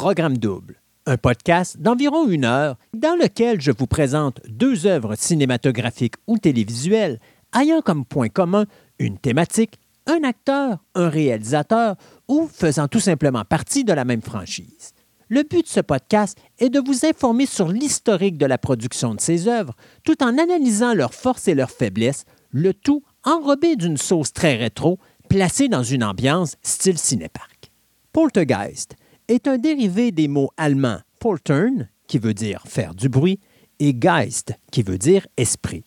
Programme Double, un podcast d'environ une heure dans lequel je vous présente deux œuvres cinématographiques ou télévisuelles ayant comme point commun une thématique, un acteur, un réalisateur ou faisant tout simplement partie de la même franchise. Le but de ce podcast est de vous informer sur l'historique de la production de ces œuvres, tout en analysant leurs forces et leurs faiblesses, le tout enrobé d'une sauce très rétro, placée dans une ambiance style cinépark. Poltergeist est un dérivé des mots allemands poltern, qui veut dire faire du bruit, et Geist, qui veut dire esprit.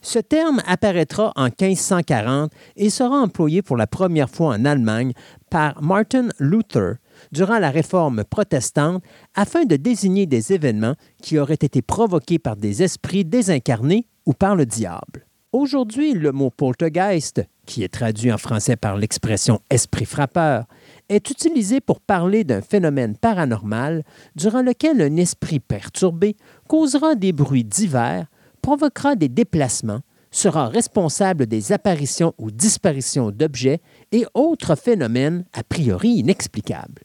Ce terme apparaîtra en 1540 et sera employé pour la première fois en Allemagne par Martin Luther durant la Réforme protestante afin de désigner des événements qui auraient été provoqués par des esprits désincarnés ou par le diable. Aujourd'hui, le mot poltergeist, qui est traduit en français par l'expression esprit frappeur, est utilisé pour parler d'un phénomène paranormal durant lequel un esprit perturbé causera des bruits divers, provoquera des déplacements, sera responsable des apparitions ou disparitions d'objets et autres phénomènes a priori inexplicables.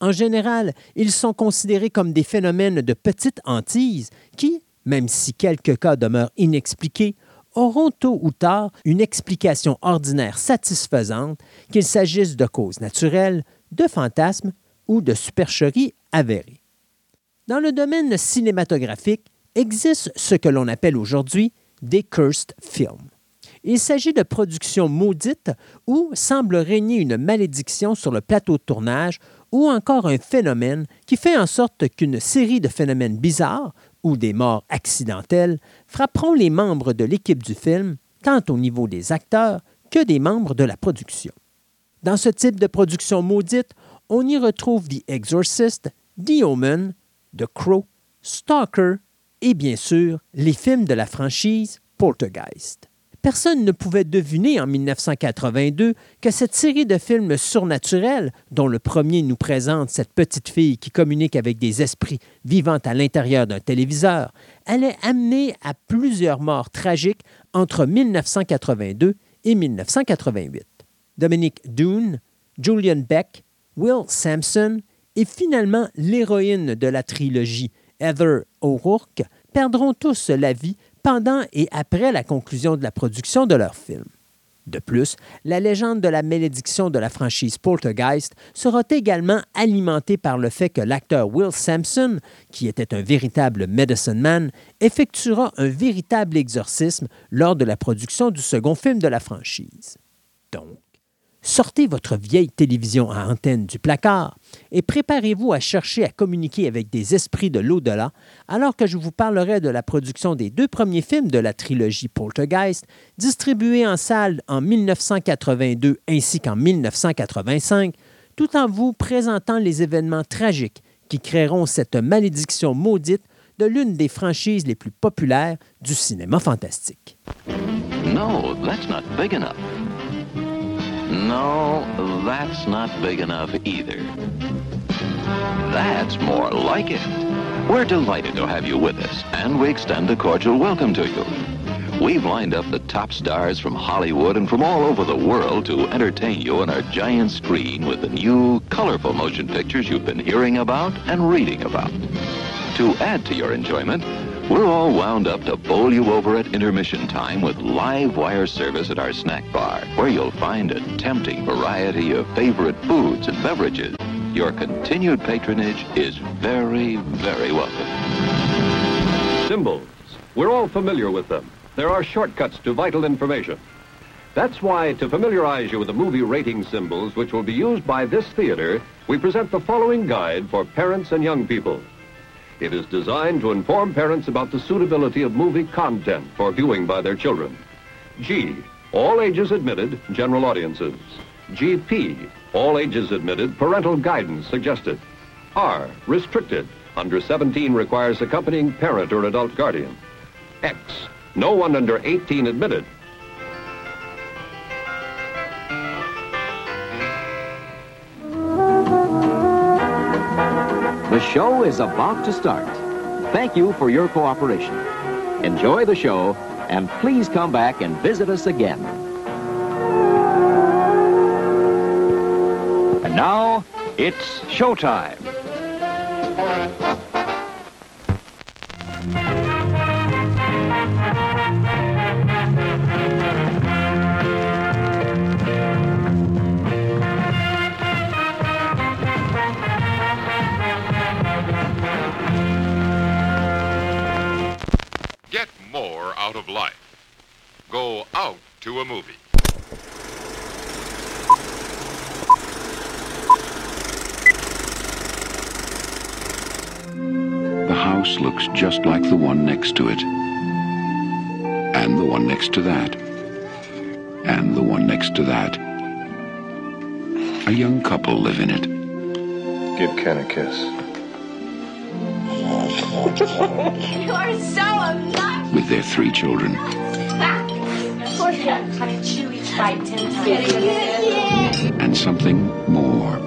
En général, ils sont considérés comme des phénomènes de petite hantise qui, même si quelques cas demeurent inexpliqués, auront tôt ou tard une explication ordinaire satisfaisante, qu'il s'agisse de causes naturelles, de fantasmes ou de supercheries avérées. Dans le domaine cinématographique, existe ce que l'on appelle aujourd'hui des cursed films. Il s'agit de productions maudites où semble régner une malédiction sur le plateau de tournage ou encore un phénomène qui fait en sorte qu'une série de phénomènes bizarres ou des morts accidentelles frapperont les membres de l'équipe du film, tant au niveau des acteurs que des membres de la production. Dans ce type de production maudite, on y retrouve The Exorcist, The Omen, The Crow, Stalker et bien sûr les films de la franchise Poltergeist. Personne ne pouvait deviner en 1982 que cette série de films surnaturels, dont le premier nous présente cette petite fille qui communique avec des esprits vivant à l'intérieur d'un téléviseur, allait amener à plusieurs morts tragiques entre 1982 et 1988. Dominic Doone, Julian Beck, Will Sampson et finalement l'héroïne de la trilogie, Heather O'Rourke, perdront tous la vie pendant et après la conclusion de la production de leur film. De plus, la légende de la malédiction de la franchise Poltergeist sera également alimentée par le fait que l'acteur Will Sampson, qui était un véritable medicine man, effectuera un véritable exorcisme lors de la production du second film de la franchise. Donc, Sortez votre vieille télévision à antenne du placard et préparez-vous à chercher à communiquer avec des esprits de l'au-delà alors que je vous parlerai de la production des deux premiers films de la trilogie Poltergeist, distribués en salle en 1982 ainsi qu'en 1985, tout en vous présentant les événements tragiques qui créeront cette malédiction maudite de l'une des franchises les plus populaires du cinéma fantastique. That's not big enough. No, that's not big enough either. That's more like it. We're delighted to have you with us, and we extend a cordial welcome to you. We've lined up the top stars from Hollywood and from all over the world to entertain you on our giant screen with the new, colorful motion pictures you've been hearing about and reading about. To add to your enjoyment, we're all wound up to bowl you over at intermission time with live wire service at our snack bar, where you'll find a tempting variety of favorite foods and beverages. Your continued patronage is very, very welcome. Symbols. We're all familiar with them. There are shortcuts to vital information. That's why, to familiarize you with the movie rating symbols which will be used by this theater, we present the following guide for parents and young people. It is designed to inform parents about the suitability of movie content for viewing by their children. G, all ages admitted, general audiences. GP, all ages admitted, parental guidance suggested. R, restricted, under 17 requires accompanying parent or adult guardian. X, no one under 18 admitted. The show is about to start. Thank you for your cooperation. Enjoy the show, and please come back and visit us again. And now, it's showtime. Out of life. Go out to a movie. The house looks just like the one next to it. And the one next to that. And the one next to that. A young couple live in it. Give Ken a kiss. You are so obnoxious. With their three children. Poor Ken. Try to chew each bite ten times. And something more.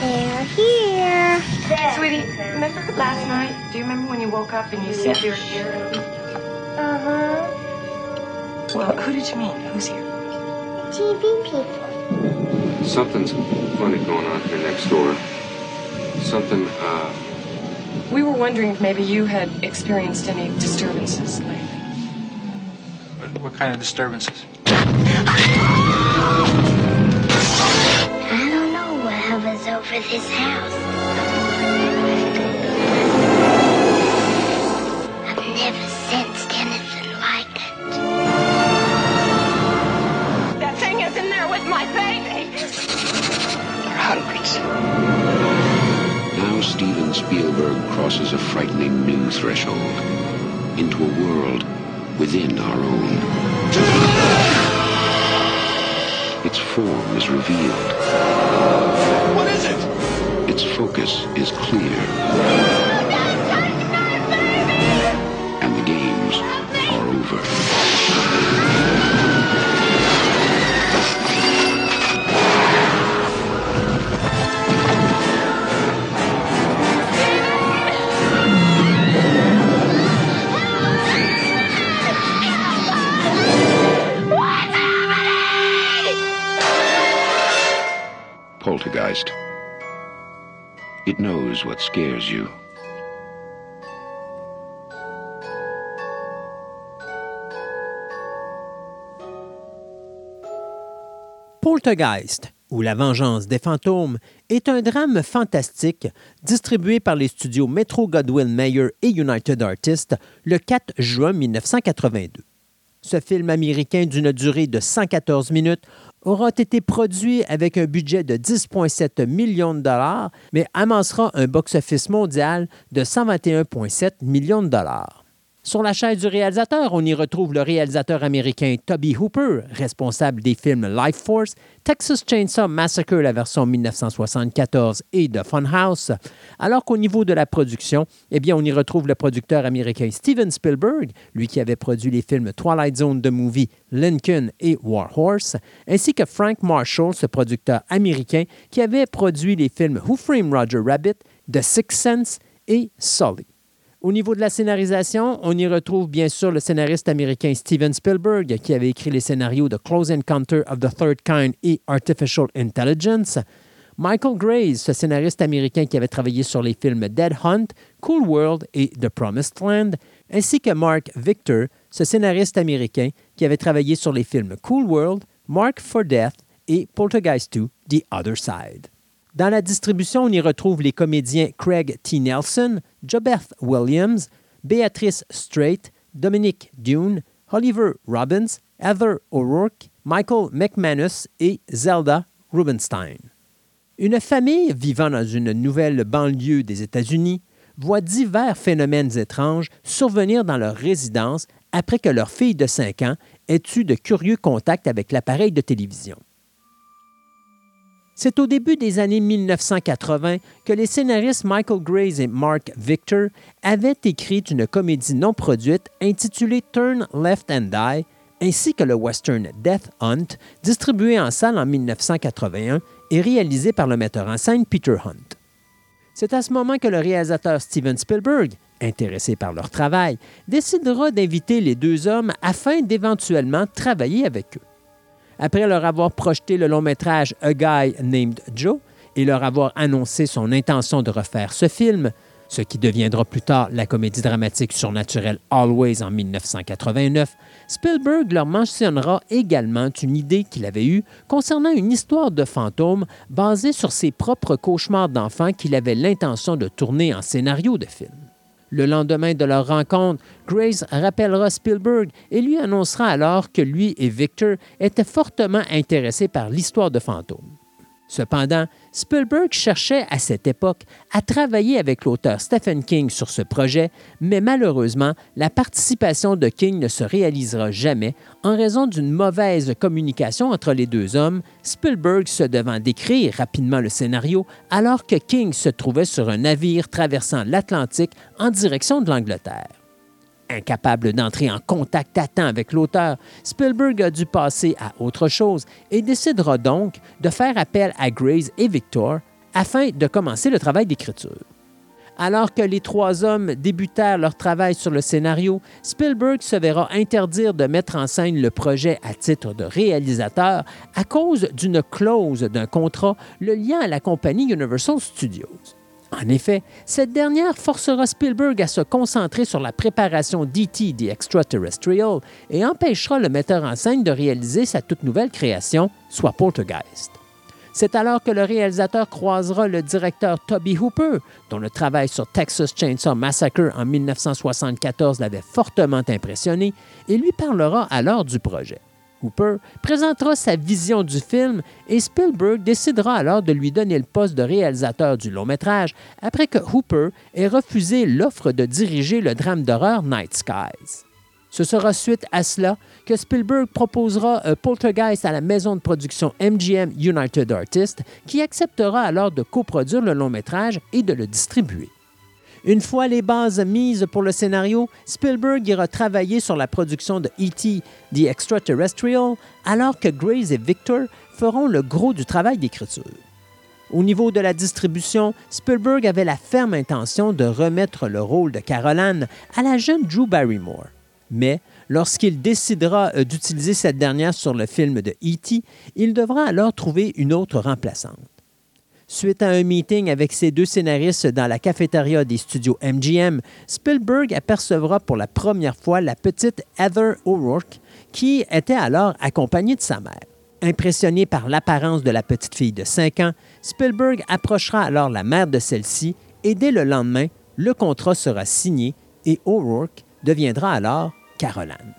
They're here. Sweetie, remember last night? Do you remember when you woke up and you said you were here? Uh-huh. Well, who did you mean? Who's here? TV people. Something's funny going on here next door. Something, uh, We were wondering if maybe you had experienced any disturbances lately. what kind of disturbances? I don't know what hovers over this house. I've never sensed Now Steven Spielberg crosses a frightening new threshold into a world within our own. Its form is revealed. What is it? Its focus is clear. And the games are over. Poltergeist. It knows what scares you. Poltergeist, ou La vengeance des fantômes, est un drame fantastique distribué par les studios Metro Goldwyn Mayer et United Artists le 4 juin 1982. Ce film américain d'une durée de 114 minutes aura été produit avec un budget de 10,7 millions de dollars, mais amassera un box-office mondial de 121,7 millions de dollars. Sur la chaise du réalisateur, on y retrouve le réalisateur américain Toby Hooper, responsable des films Life Force, Texas Chainsaw Massacre, la version 1974, et The Funhouse. Alors qu'au niveau de la production, eh bien, on y retrouve le producteur américain Steven Spielberg, lui qui avait produit les films Twilight Zone The Movie, Lincoln et War Horse, ainsi que Frank Marshall, ce producteur américain qui avait produit les films Who Framed Roger Rabbit, The Sixth Sense et Sully. Au niveau de la scénarisation, on y retrouve bien sûr le scénariste américain Steven Spielberg, qui avait écrit les scénarios de Close Encounter of the Third Kind et Artificial Intelligence. Michael Graves, ce scénariste américain qui avait travaillé sur les films Dead Hunt, Cool World et The Promised Land, ainsi que Mark Victor, ce scénariste américain qui avait travaillé sur les films Cool World, Mark for Death et Poltergeist 2, The Other Side. Dans la distribution, on y retrouve les comédiens Craig T. Nelson, Jobeth Williams, Béatrice Strait, Dominic Dune, Oliver Robbins Heather O'Rourke, Michael McManus et Zelda Rubinstein. Une famille vivant dans une nouvelle banlieue des États-Unis voit divers phénomènes étranges survenir dans leur résidence après que leur fille de 5 ans ait eu de curieux contacts avec l'appareil de télévision. C'est au début des années 1980 que les scénaristes Michael Grace et Mark Victor avaient écrit une comédie non produite intitulée Turn Left and Die, ainsi que le western Death Hunt, distribué en salle en 1981 et réalisé par le metteur en scène Peter Hunt. C'est à ce moment que le réalisateur Steven Spielberg, intéressé par leur travail, décidera d'inviter les deux hommes afin d'éventuellement travailler avec eux. Après leur avoir projeté le long métrage A Guy Named Joe et leur avoir annoncé son intention de refaire ce film, ce qui deviendra plus tard la comédie dramatique surnaturelle Always en 1989, Spielberg leur mentionnera également une idée qu'il avait eue concernant une histoire de fantôme basée sur ses propres cauchemars d'enfant qu'il avait l'intention de tourner en scénario de film. Le lendemain de leur rencontre, Grace rappellera Spielberg et lui annoncera alors que lui et Victor étaient fortement intéressés par l'histoire de fantômes. Cependant, Spielberg cherchait à cette époque à travailler avec l'auteur Stephen King sur ce projet, mais malheureusement, la participation de King ne se réalisera jamais en raison d'une mauvaise communication entre les deux hommes, Spielberg se devant d'écrire rapidement le scénario alors que King se trouvait sur un navire traversant l'Atlantique en direction de l'Angleterre. Incapable d'entrer en contact à temps avec l'auteur, Spielberg a dû passer à autre chose et décidera donc de faire appel à Grace et Victor afin de commencer le travail d'écriture. Alors que les trois hommes débutèrent leur travail sur le scénario, Spielberg se verra interdire de mettre en scène le projet à titre de réalisateur à cause d'une clause d'un contrat le liant à la compagnie Universal Studios. En effet, cette dernière forcera Spielberg à se concentrer sur la préparation d'E.T. The Extraterrestrial et empêchera le metteur en scène de réaliser sa toute nouvelle création, soit Poltergeist. C'est alors que le réalisateur croisera le directeur Toby Hooper, dont le travail sur Texas Chainsaw Massacre en 1974 l'avait fortement impressionné, et lui parlera alors du projet. Hooper présentera sa vision du film et Spielberg décidera alors de lui donner le poste de réalisateur du long métrage après que Hooper ait refusé l'offre de diriger le drame d'horreur Night Skies. Ce sera suite à cela que Spielberg proposera un Poltergeist à la maison de production MGM United Artists, qui acceptera alors de coproduire le long métrage et de le distribuer. Une fois les bases mises pour le scénario, Spielberg ira travailler sur la production de E.T. The Extraterrestrial, alors que Grace et Victor feront le gros du travail d'écriture. Au niveau de la distribution, Spielberg avait la ferme intention de remettre le rôle de Caroline à la jeune Drew Barrymore. Mais lorsqu'il décidera euh, d'utiliser cette dernière sur le film de E.T., il devra alors trouver une autre remplaçante. Suite à un meeting avec ses deux scénaristes dans la cafétéria des studios MGM, Spielberg apercevra pour la première fois la petite Heather O'Rourke, qui était alors accompagnée de sa mère. Impressionné par l'apparence de la petite fille de 5 ans, Spielberg approchera alors la mère de celle-ci et dès le lendemain, le contrat sera signé et O'Rourke deviendra alors Caroline.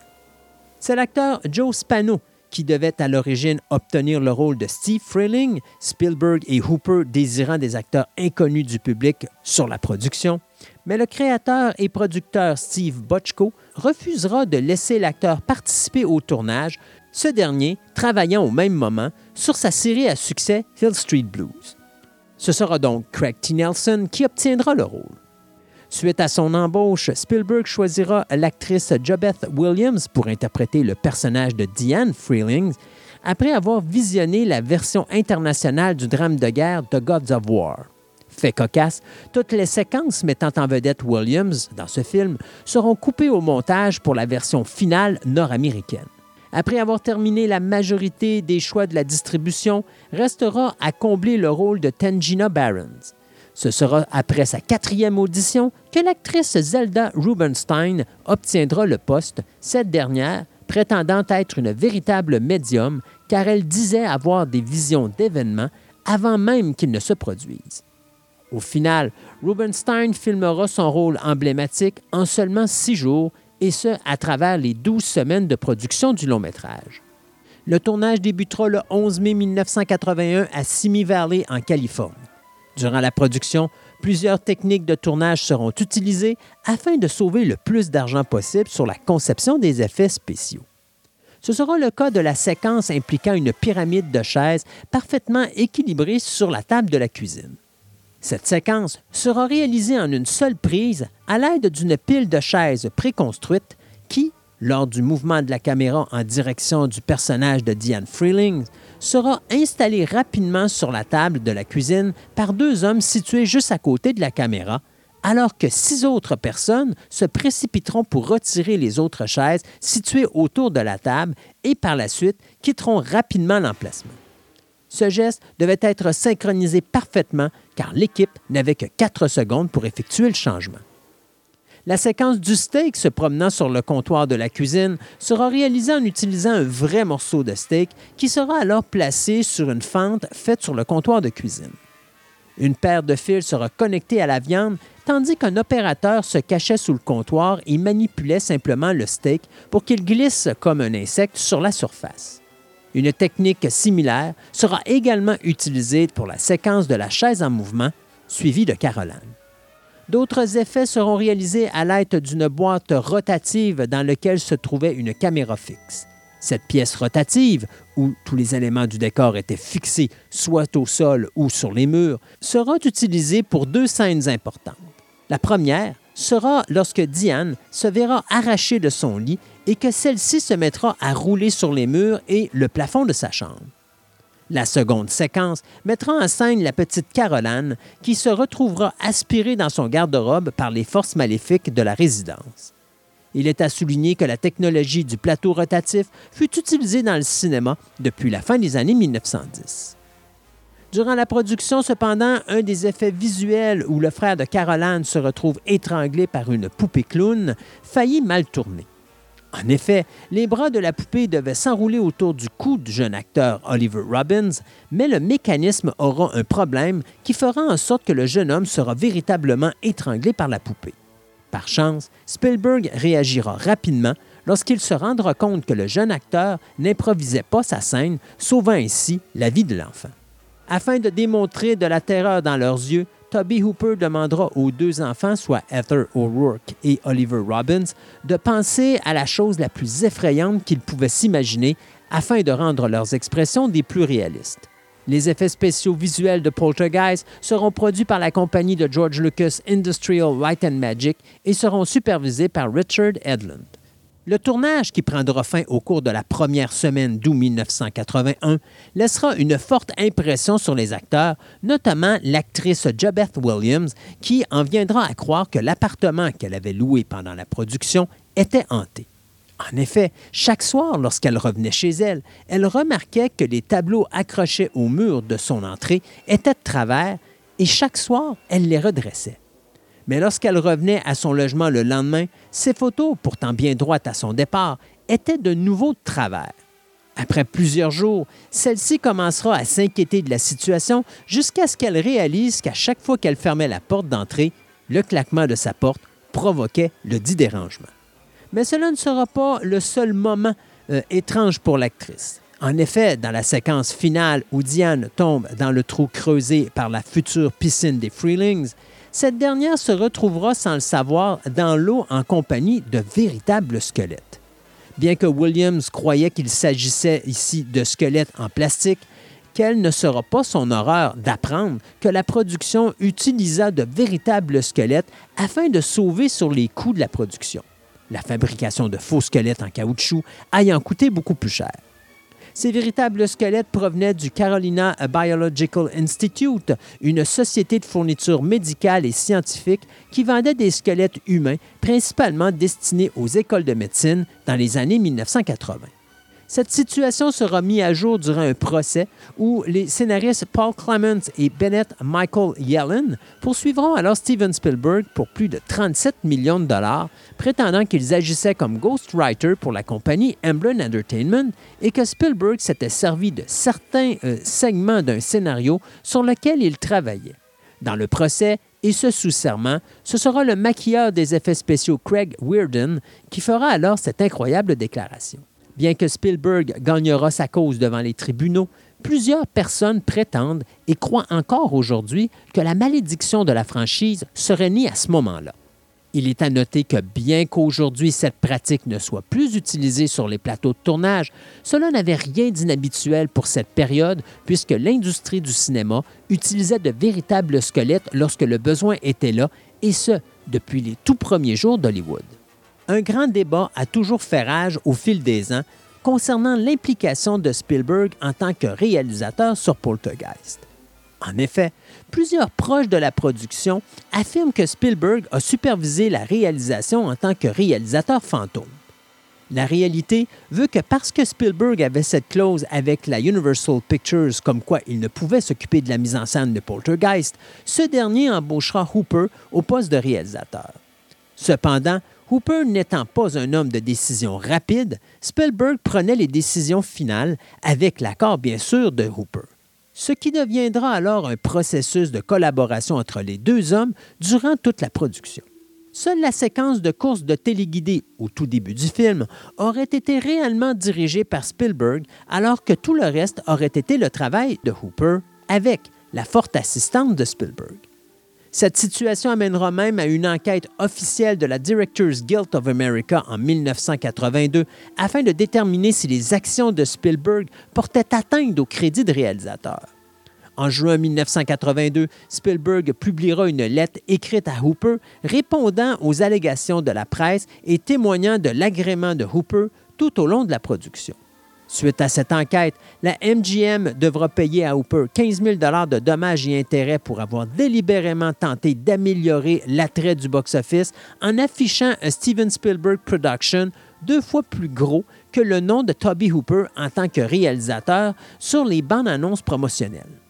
C'est l'acteur Joe Spano qui devait à l'origine obtenir le rôle de Steve Freeling, Spielberg et Hooper désirant des acteurs inconnus du public sur la production, mais le créateur et producteur Steve Bochco refusera de laisser l'acteur participer au tournage, ce dernier travaillant au même moment sur sa série à succès Hill Street Blues. Ce sera donc Craig T. Nelson qui obtiendra le rôle. Suite à son embauche, Spielberg choisira l'actrice Jobeth Williams pour interpréter le personnage de Diane Freeling après avoir visionné la version internationale du drame de guerre The Gods of War. Fait cocasse, toutes les séquences mettant en vedette Williams dans ce film seront coupées au montage pour la version finale nord-américaine. Après avoir terminé la majorité des choix de la distribution, restera à combler le rôle de Tangina Barons. Ce sera après sa quatrième audition que l'actrice Zelda Rubinstein obtiendra le poste, cette dernière prétendant être une véritable médium car elle disait avoir des visions d'événements avant même qu'ils ne se produisent. Au final, Rubinstein filmera son rôle emblématique en seulement six jours et ce, à travers les 12 semaines de production du long métrage. Le tournage débutera le 11 mai 1981 à Simi Valley, en Californie. Durant la production, plusieurs techniques de tournage seront utilisées afin de sauver le plus d'argent possible sur la conception des effets spéciaux. Ce sera le cas de la séquence impliquant une pyramide de chaises parfaitement équilibrée sur la table de la cuisine. Cette séquence sera réalisée en une seule prise à l'aide d'une pile de chaises préconstruite qui, lors du mouvement de la caméra en direction du personnage de Diane Freeling, sera installée rapidement sur la table de la cuisine par deux hommes situés juste à côté de la caméra, alors que six autres personnes se précipiteront pour retirer les autres chaises situées autour de la table et par la suite quitteront rapidement l'emplacement. Ce geste devait être synchronisé parfaitement car l'équipe n'avait que quatre secondes pour effectuer le changement. La séquence du steak se promenant sur le comptoir de la cuisine sera réalisée en utilisant un vrai morceau de steak qui sera alors placé sur une fente faite sur le comptoir de cuisine. Une paire de fils sera connectée à la viande tandis qu'un opérateur se cachait sous le comptoir et manipulait simplement le steak pour qu'il glisse comme un insecte sur la surface. Une technique similaire sera également utilisée pour la séquence de la chaise en mouvement, suivie de Caroline. D'autres effets seront réalisés à l'aide d'une boîte rotative dans laquelle se trouvait une caméra fixe. Cette pièce rotative, où tous les éléments du décor étaient fixés soit au sol ou sur les murs, sera utilisée pour deux scènes importantes. La première sera lorsque Diane se verra arrachée de son lit et que celle-ci se mettra à rouler sur les murs et le plafond de sa chambre. La seconde séquence mettra en scène la petite Caroline qui se retrouvera aspirée dans son garde-robe par les forces maléfiques de la résidence. Il est à souligner que la technologie du plateau rotatif fut utilisée dans le cinéma depuis la fin des années 1910. Durant la production, cependant, un des effets visuels où le frère de Caroline se retrouve étranglé par une poupée clown faillit mal tourner. En effet, les bras de la poupée devaient s'enrouler autour du cou du jeune acteur Oliver Robbins, mais le mécanisme aura un problème qui fera en sorte que le jeune homme sera véritablement étranglé par la poupée. Par chance, Spielberg réagira rapidement lorsqu'il se rendra compte que le jeune acteur n'improvisait pas sa scène, sauvant ainsi la vie de l'enfant. Afin de démontrer de la terreur dans leurs yeux, Toby Hooper demandera aux deux enfants, soit Heather O'Rourke et Oliver Robbins, de penser à la chose la plus effrayante qu'ils pouvaient s'imaginer afin de rendre leurs expressions des plus réalistes. Les effets spéciaux visuels de Poltergeist seront produits par la compagnie de George Lucas Industrial Light and Magic et seront supervisés par Richard Edlund. Le tournage, qui prendra fin au cours de la première semaine d'août 1981, laissera une forte impression sur les acteurs, notamment l'actrice Jobeth Williams, qui en viendra à croire que l'appartement qu'elle avait loué pendant la production était hanté. En effet, chaque soir, lorsqu'elle revenait chez elle, elle remarquait que les tableaux accrochés au mur de son entrée étaient de travers et chaque soir, elle les redressait. Mais lorsqu'elle revenait à son logement le lendemain, ses photos, pourtant bien droites à son départ, étaient de nouveau de travers. Après plusieurs jours, celle-ci commencera à s'inquiéter de la situation jusqu'à ce qu'elle réalise qu'à chaque fois qu'elle fermait la porte d'entrée, le claquement de sa porte provoquait le dit dérangement. Mais cela ne sera pas le seul moment euh, étrange pour l'actrice. En effet, dans la séquence finale où Diane tombe dans le trou creusé par la future piscine des Freelings, cette dernière se retrouvera sans le savoir dans l'eau en compagnie de véritables squelettes. Bien que Williams croyait qu'il s'agissait ici de squelettes en plastique, quelle ne sera pas son horreur d'apprendre que la production utilisa de véritables squelettes afin de sauver sur les coûts de la production, la fabrication de faux squelettes en caoutchouc ayant coûté beaucoup plus cher. Ces véritables squelettes provenaient du Carolina Biological Institute, une société de fourniture médicale et scientifique qui vendait des squelettes humains, principalement destinés aux écoles de médecine dans les années 1980. Cette situation sera mise à jour durant un procès où les scénaristes Paul Clement et Bennett Michael Yellen poursuivront alors Steven Spielberg pour plus de 37 millions de dollars, prétendant qu'ils agissaient comme ghostwriter pour la compagnie Emblem Entertainment et que Spielberg s'était servi de certains euh, segments d'un scénario sur lequel il travaillait. Dans le procès, Et ce sous serment, ce sera le maquilleur des effets spéciaux Craig Weirden qui fera alors cette incroyable déclaration. Bien que Spielberg gagnera sa cause devant les tribunaux, plusieurs personnes prétendent et croient encore aujourd'hui que la malédiction de la franchise serait née à ce moment-là. Il est à noter que bien qu'aujourd'hui cette pratique ne soit plus utilisée sur les plateaux de tournage, cela n'avait rien d'inhabituel pour cette période puisque l'industrie du cinéma utilisait de véritables squelettes lorsque le besoin était là, et ce, depuis les tout premiers jours d'Hollywood. Un grand débat a toujours fait rage au fil des ans concernant l'implication de Spielberg en tant que réalisateur sur Poltergeist. En effet, plusieurs proches de la production affirment que Spielberg a supervisé la réalisation en tant que réalisateur fantôme. La réalité veut que parce que Spielberg avait cette clause avec la Universal Pictures comme quoi il ne pouvait s'occuper de la mise en scène de Poltergeist, ce dernier embauchera Hooper au poste de réalisateur. Cependant, Hooper n'étant pas un homme de décision rapide, Spielberg prenait les décisions finales avec l'accord bien sûr de Hooper ce qui deviendra alors un processus de collaboration entre les deux hommes durant toute la production. Seule la séquence de course de téléguidé au tout début du film aurait été réellement dirigée par Spielberg, alors que tout le reste aurait été le travail de Hooper avec la forte assistante de Spielberg. Cette situation amènera même à une enquête officielle de la Directors Guild of America en 1982 afin de déterminer si les actions de Spielberg portaient atteinte au crédit de réalisateur. En juin 1982, Spielberg publiera une lettre écrite à Hooper répondant aux allégations de la presse et témoignant de l'agrément de Hooper tout au long de la production. Suite à cette enquête, la MGM devra payer à Hooper 15 000 de dommages et intérêts pour avoir délibérément tenté d'améliorer l'attrait du box-office en affichant un Steven Spielberg Production deux fois plus gros que le nom de Toby Hooper en tant que réalisateur sur les bandes annonces promotionnelles.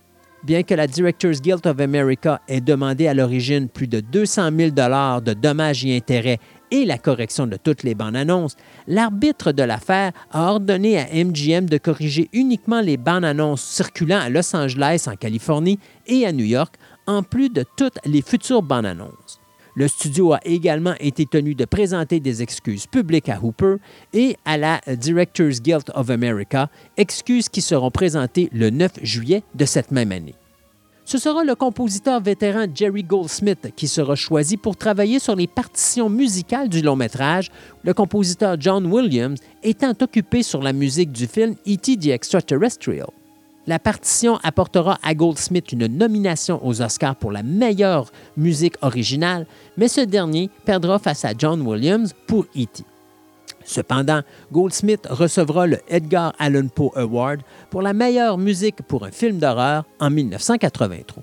Bien que la Directors Guild of America ait demandé à l'origine plus de 200 000 de dommages et intérêts et la correction de toutes les bandes annonces, l'arbitre de l'affaire a ordonné à MGM de corriger uniquement les bandes annonces circulant à Los Angeles, en Californie et à New York, en plus de toutes les futures bandes annonces. Le studio a également été tenu de présenter des excuses publiques à Hooper et à la Directors Guild of America, excuses qui seront présentées le 9 juillet de cette même année. Ce sera le compositeur vétéran Jerry Goldsmith qui sera choisi pour travailler sur les partitions musicales du long métrage, le compositeur John Williams étant occupé sur la musique du film E.T. the Extraterrestrial. La partition apportera à Goldsmith une nomination aux Oscars pour la meilleure musique originale, mais ce dernier perdra face à John Williams pour E.T. Cependant, Goldsmith recevra le Edgar Allan Poe Award pour la meilleure musique pour un film d'horreur en 1983.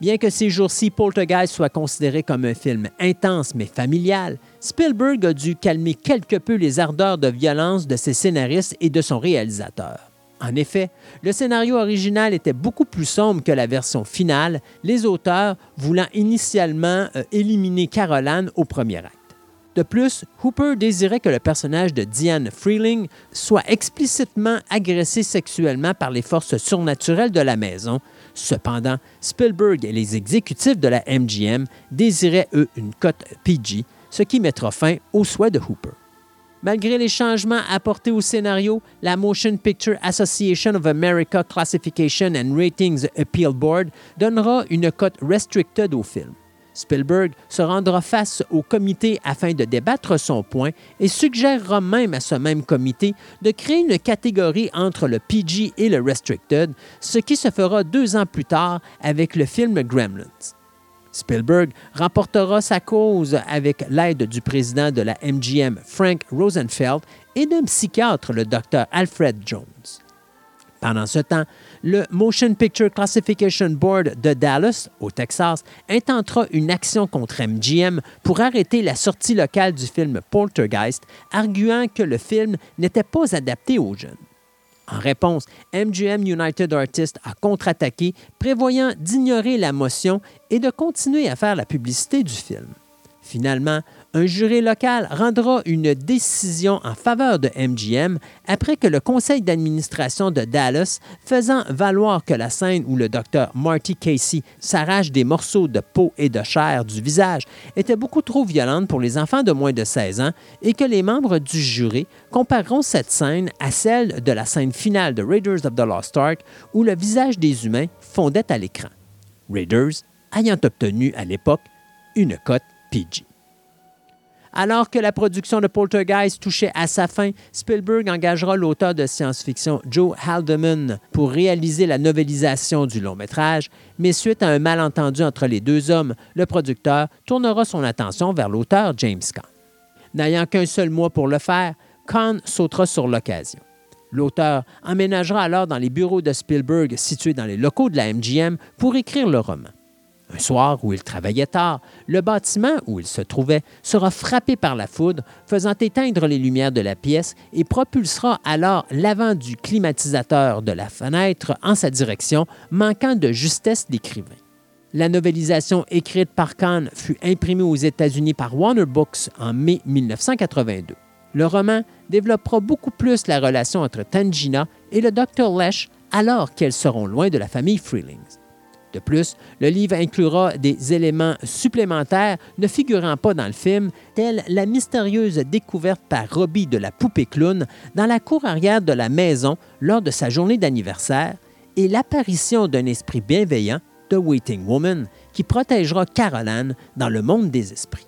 Bien que ces jours-ci Poltergeist soit considéré comme un film intense mais familial, Spielberg a dû calmer quelque peu les ardeurs de violence de ses scénaristes et de son réalisateur. En effet, le scénario original était beaucoup plus sombre que la version finale, les auteurs voulant initialement euh, éliminer Caroline au premier acte. De plus, Hooper désirait que le personnage de Diane Freeling soit explicitement agressé sexuellement par les forces surnaturelles de la maison. Cependant, Spielberg et les exécutifs de la MGM désiraient, eux, une cote PG, ce qui mettra fin aux souhaits de Hooper. Malgré les changements apportés au scénario, la Motion Picture Association of America Classification and Ratings Appeal Board donnera une cote restricted au film. Spielberg se rendra face au comité afin de débattre son point et suggérera même à ce même comité de créer une catégorie entre le PG et le Restricted, ce qui se fera deux ans plus tard avec le film Gremlins. Spielberg remportera sa cause avec l'aide du président de la MGM, Frank Rosenfeld, et d'un psychiatre, le Dr. Alfred Jones. Pendant ce temps, le Motion Picture Classification Board de Dallas, au Texas, intentera une action contre MGM pour arrêter la sortie locale du film Poltergeist, arguant que le film n'était pas adapté aux jeunes. En réponse, MGM United Artists a contre-attaqué, prévoyant d'ignorer la motion et de continuer à faire la publicité du film. Finalement, un jury local rendra une décision en faveur de MGM après que le conseil d'administration de Dallas, faisant valoir que la scène où le docteur Marty Casey s'arrache des morceaux de peau et de chair du visage était beaucoup trop violente pour les enfants de moins de 16 ans et que les membres du jury compareront cette scène à celle de la scène finale de Raiders of the Lost Ark où le visage des humains fondait à l'écran. Raiders ayant obtenu à l'époque une cote PG. Alors que la production de Poltergeist touchait à sa fin, Spielberg engagera l'auteur de science-fiction Joe Haldeman pour réaliser la novélisation du long métrage, mais suite à un malentendu entre les deux hommes, le producteur tournera son attention vers l'auteur James Caan. N'ayant qu'un seul mois pour le faire, Caan sautera sur l'occasion. L'auteur emménagera alors dans les bureaux de Spielberg situés dans les locaux de la MGM pour écrire le roman. Un soir où il travaillait tard, le bâtiment où il se trouvait sera frappé par la foudre, faisant éteindre les lumières de la pièce et propulsera alors l'avant du climatisateur de la fenêtre en sa direction, manquant de justesse d'écrivain. La novélisation écrite par Kahn fut imprimée aux États-Unis par Warner Books en mai 1982. Le roman développera beaucoup plus la relation entre Tangina et le Dr. Lesh alors qu'elles seront loin de la famille Freelings. De plus, le livre inclura des éléments supplémentaires ne figurant pas dans le film, tels la mystérieuse découverte par Robbie de la poupée clown dans la cour arrière de la maison lors de sa journée d'anniversaire et l'apparition d'un esprit bienveillant, The Waiting Woman, qui protégera Caroline dans le monde des esprits.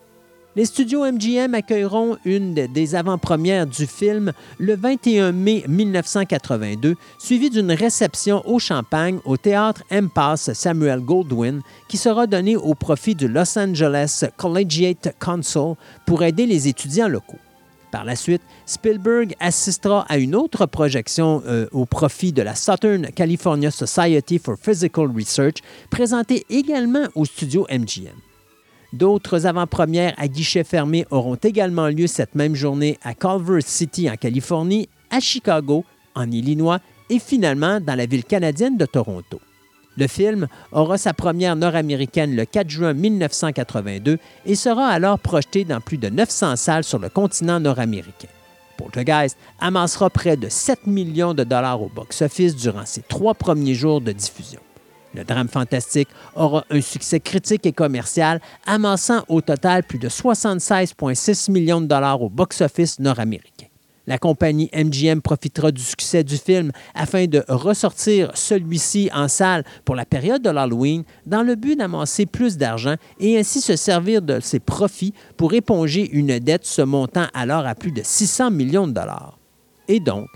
Les studios MGM accueilleront une des avant-premières du film le 21 mai 1982, suivie d'une réception au champagne au théâtre Impasse Samuel Goldwyn qui sera donnée au profit du Los Angeles Collegiate Council pour aider les étudiants locaux. Par la suite, Spielberg assistera à une autre projection euh, au profit de la Southern California Society for Physical Research, présentée également au studio MGM. D'autres avant-premières à guichets fermés auront également lieu cette même journée à Culver City en Californie, à Chicago, en Illinois et finalement dans la ville canadienne de Toronto. Le film aura sa première nord-américaine le 4 juin 1982 et sera alors projeté dans plus de 900 salles sur le continent nord-américain. Poltergeist amassera près de 7 millions de dollars au box-office durant ses trois premiers jours de diffusion. Le drame fantastique aura un succès critique et commercial, amassant au total plus de 76,6 millions de dollars au box-office nord-américain. La compagnie MGM profitera du succès du film afin de ressortir celui-ci en salle pour la période de l'Halloween dans le but d'amasser plus d'argent et ainsi se servir de ses profits pour éponger une dette se montant alors à plus de 600 millions de dollars. Et donc,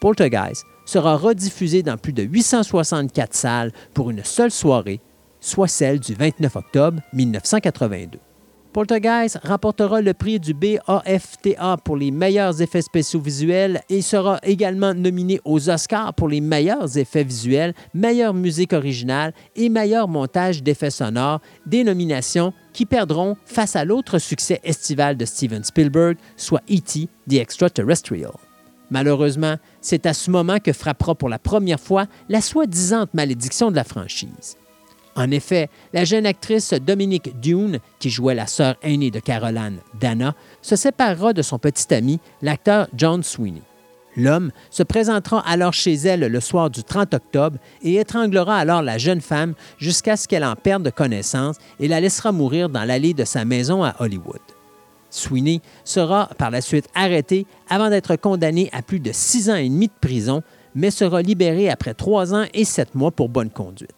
Poltergeist sera rediffusé dans plus de 864 salles pour une seule soirée, soit celle du 29 octobre 1982. Poltergeist remportera le prix du BAFTA pour les meilleurs effets spéciaux visuels et sera également nominé aux Oscars pour les meilleurs effets visuels, meilleure musique originale et meilleur montage d'effets sonores, des nominations qui perdront face à l'autre succès estival de Steven Spielberg, soit E.T. The Extraterrestrial. Malheureusement, c'est à ce moment que frappera pour la première fois la soi-disante malédiction de la franchise. En effet, la jeune actrice Dominique Dune, qui jouait la sœur aînée de Caroline, Dana, se séparera de son petit ami, l'acteur John Sweeney. L'homme se présentera alors chez elle le soir du 30 octobre et étranglera alors la jeune femme jusqu'à ce qu'elle en perde connaissance et la laissera mourir dans l'allée de sa maison à Hollywood. Sweeney sera par la suite arrêté avant d'être condamné à plus de six ans et demi de prison, mais sera libéré après trois ans et sept mois pour bonne conduite.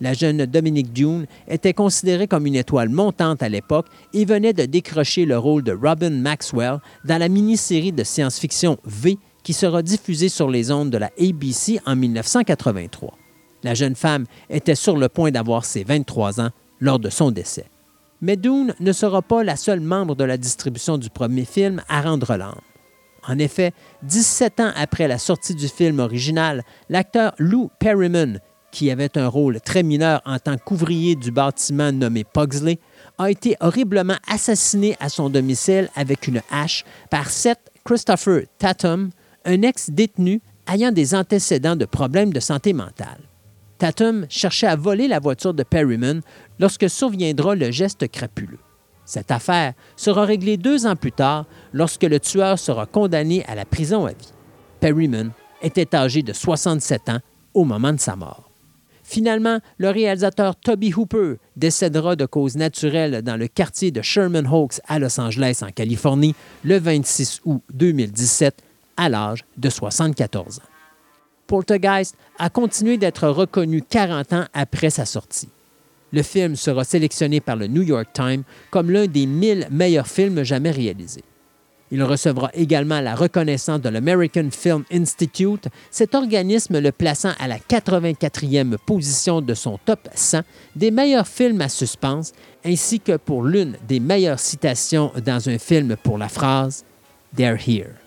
La jeune Dominique Dune était considérée comme une étoile montante à l'époque et venait de décrocher le rôle de Robin Maxwell dans la mini-série de science-fiction V qui sera diffusée sur les ondes de la ABC en 1983. La jeune femme était sur le point d'avoir ses 23 ans lors de son décès. Mais ne sera pas la seule membre de la distribution du premier film à rendre l'âme. En effet, 17 ans après la sortie du film original, l'acteur Lou Perryman, qui avait un rôle très mineur en tant qu'ouvrier du bâtiment nommé Pugsley, a été horriblement assassiné à son domicile avec une hache par Seth Christopher Tatum, un ex-détenu ayant des antécédents de problèmes de santé mentale. Tatum cherchait à voler la voiture de Perryman lorsque surviendra le geste crapuleux. Cette affaire sera réglée deux ans plus tard lorsque le tueur sera condamné à la prison à vie. Perryman était âgé de 67 ans au moment de sa mort. Finalement, le réalisateur Toby Hooper décédera de cause naturelle dans le quartier de Sherman Oaks à Los Angeles, en Californie, le 26 août 2017, à l'âge de 74 ans. Poltergeist a continué d'être reconnu 40 ans après sa sortie. Le film sera sélectionné par le New York Times comme l'un des 1000 meilleurs films jamais réalisés. Il recevra également la reconnaissance de l'American Film Institute, cet organisme le plaçant à la 84e position de son top 100 des meilleurs films à suspense, ainsi que pour l'une des meilleures citations dans un film pour la phrase They're here.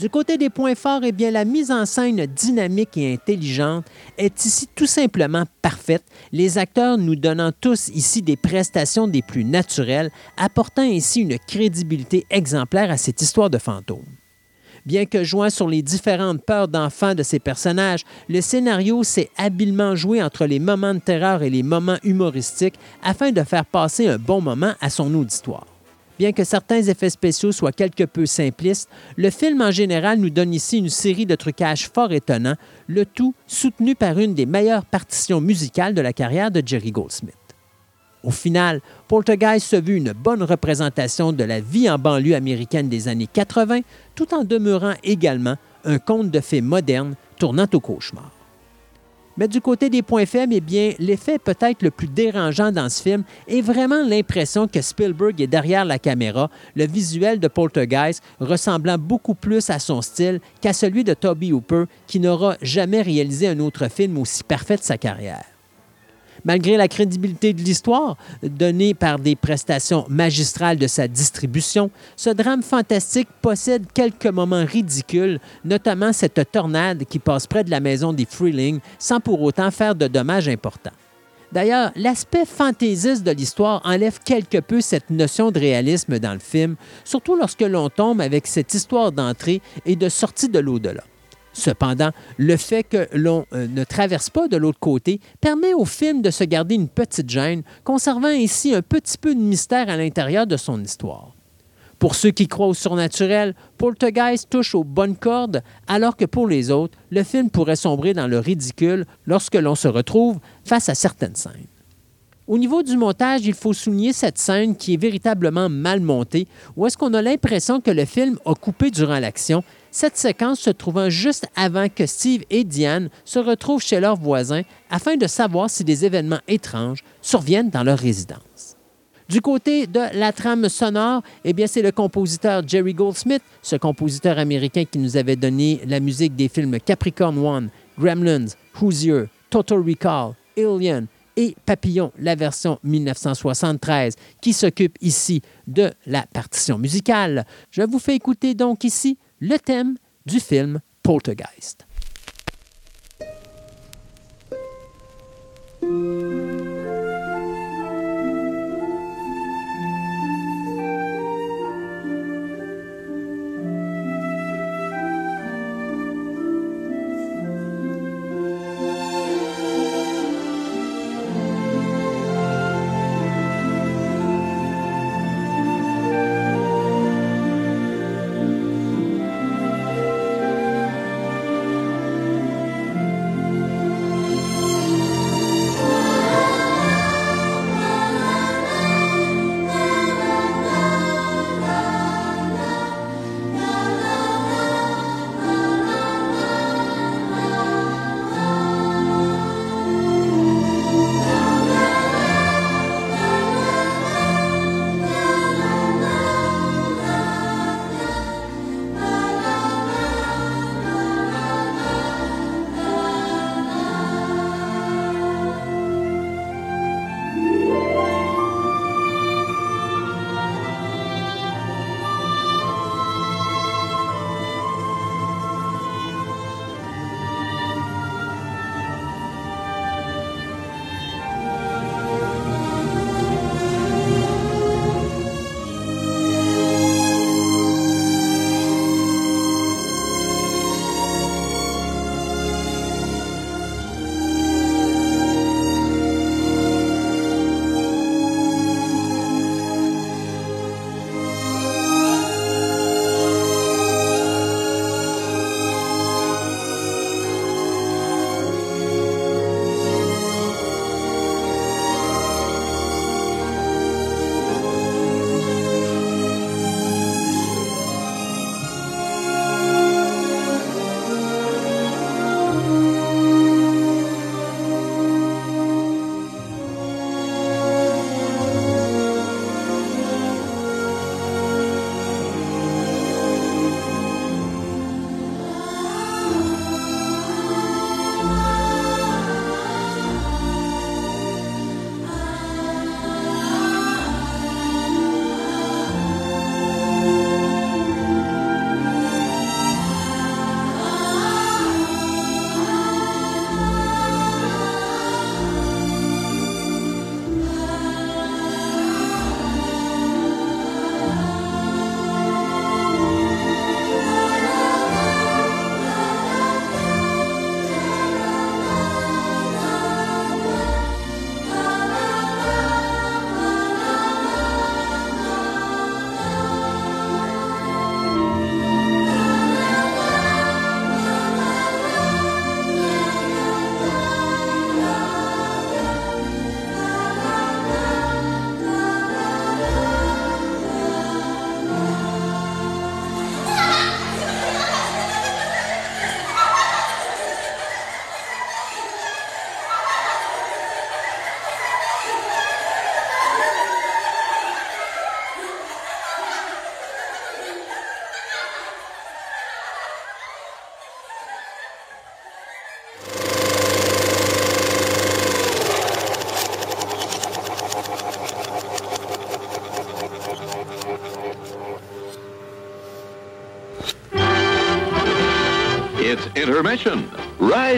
Du côté des points forts, eh bien, la mise en scène dynamique et intelligente est ici tout simplement parfaite, les acteurs nous donnant tous ici des prestations des plus naturelles, apportant ainsi une crédibilité exemplaire à cette histoire de fantôme. Bien que jouant sur les différentes peurs d'enfants de ces personnages, le scénario s'est habilement joué entre les moments de terreur et les moments humoristiques afin de faire passer un bon moment à son auditoire. Bien que certains effets spéciaux soient quelque peu simplistes, le film en général nous donne ici une série de trucages fort étonnants, le tout soutenu par une des meilleures partitions musicales de la carrière de Jerry Goldsmith. Au final, Poltergeist se veut une bonne représentation de la vie en banlieue américaine des années 80, tout en demeurant également un conte de fées moderne tournant au cauchemar. Mais du côté des points faibles, eh bien, l'effet peut-être le plus dérangeant dans ce film est vraiment l'impression que Spielberg est derrière la caméra, le visuel de Poltergeist ressemblant beaucoup plus à son style qu'à celui de Toby Hooper, qui n'aura jamais réalisé un autre film aussi parfait de sa carrière. Malgré la crédibilité de l'histoire, donnée par des prestations magistrales de sa distribution, ce drame fantastique possède quelques moments ridicules, notamment cette tornade qui passe près de la maison des Freeling sans pour autant faire de dommages importants. D'ailleurs, l'aspect fantaisiste de l'histoire enlève quelque peu cette notion de réalisme dans le film, surtout lorsque l'on tombe avec cette histoire d'entrée et de sortie de l'au-delà. Cependant, le fait que l'on euh, ne traverse pas de l'autre côté permet au film de se garder une petite gêne, conservant ainsi un petit peu de mystère à l'intérieur de son histoire. Pour ceux qui croient au surnaturel, Poltergeist touche aux bonnes cordes, alors que pour les autres, le film pourrait sombrer dans le ridicule lorsque l'on se retrouve face à certaines scènes. Au niveau du montage, il faut souligner cette scène qui est véritablement mal montée, où est-ce qu'on a l'impression que le film a coupé durant l'action, cette séquence se trouvant juste avant que Steve et Diane se retrouvent chez leurs voisins afin de savoir si des événements étranges surviennent dans leur résidence. Du côté de la trame sonore, eh c'est le compositeur Jerry Goldsmith, ce compositeur américain qui nous avait donné la musique des films Capricorn One, Gremlins, Hoosier, Total Recall, Alien, et Papillon, la version 1973, qui s'occupe ici de la partition musicale. Je vous fais écouter donc ici le thème du film Poltergeist.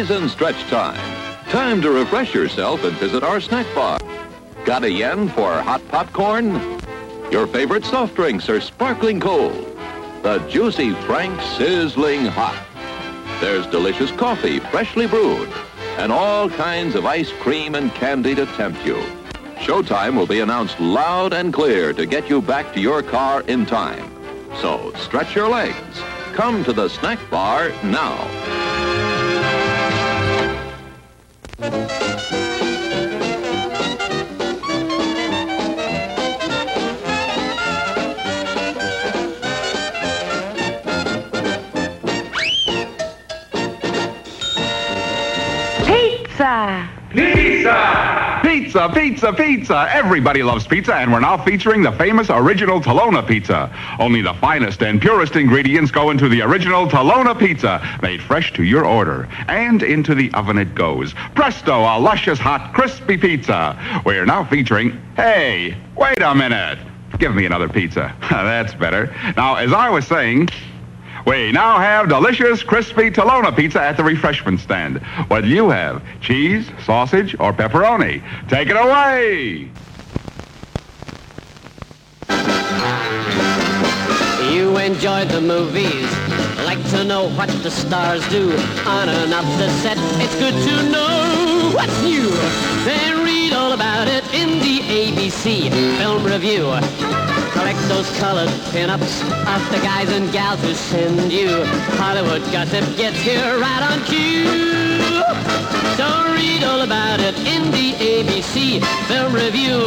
Rise and stretch time. Time to refresh yourself and visit our snack bar. Got a yen for hot popcorn? Your favorite soft drinks are sparkling cold. The juicy Frank sizzling hot. There's delicious coffee, freshly brewed, and all kinds of ice cream and candy to tempt you. Showtime will be announced loud and clear to get you back to your car in time. So stretch your legs. Come to the snack bar now. Pizza! Pizza, pizza. Everybody loves pizza, and we're now featuring the famous original Tolona pizza. Only the finest and purest ingredients go into the original Tolona pizza, made fresh to your order. And into the oven it goes. Presto, a luscious, hot, crispy pizza. We're now featuring. Hey, wait a minute. Give me another pizza. That's better. Now, as I was saying, we now have delicious, crispy Tolona pizza at the refreshment stand. What do you have? Cheese, sausage, or pepperoni? Take it away! You enjoyed the movies, like to know what the stars do on and off the set. It's good to know what's new. Then read all about it in the ABC Film Review. Collect those colored pinups of the guys and gals who send you. Hollywood gossip gets here right on cue. So read all about it in the ABC Film Review.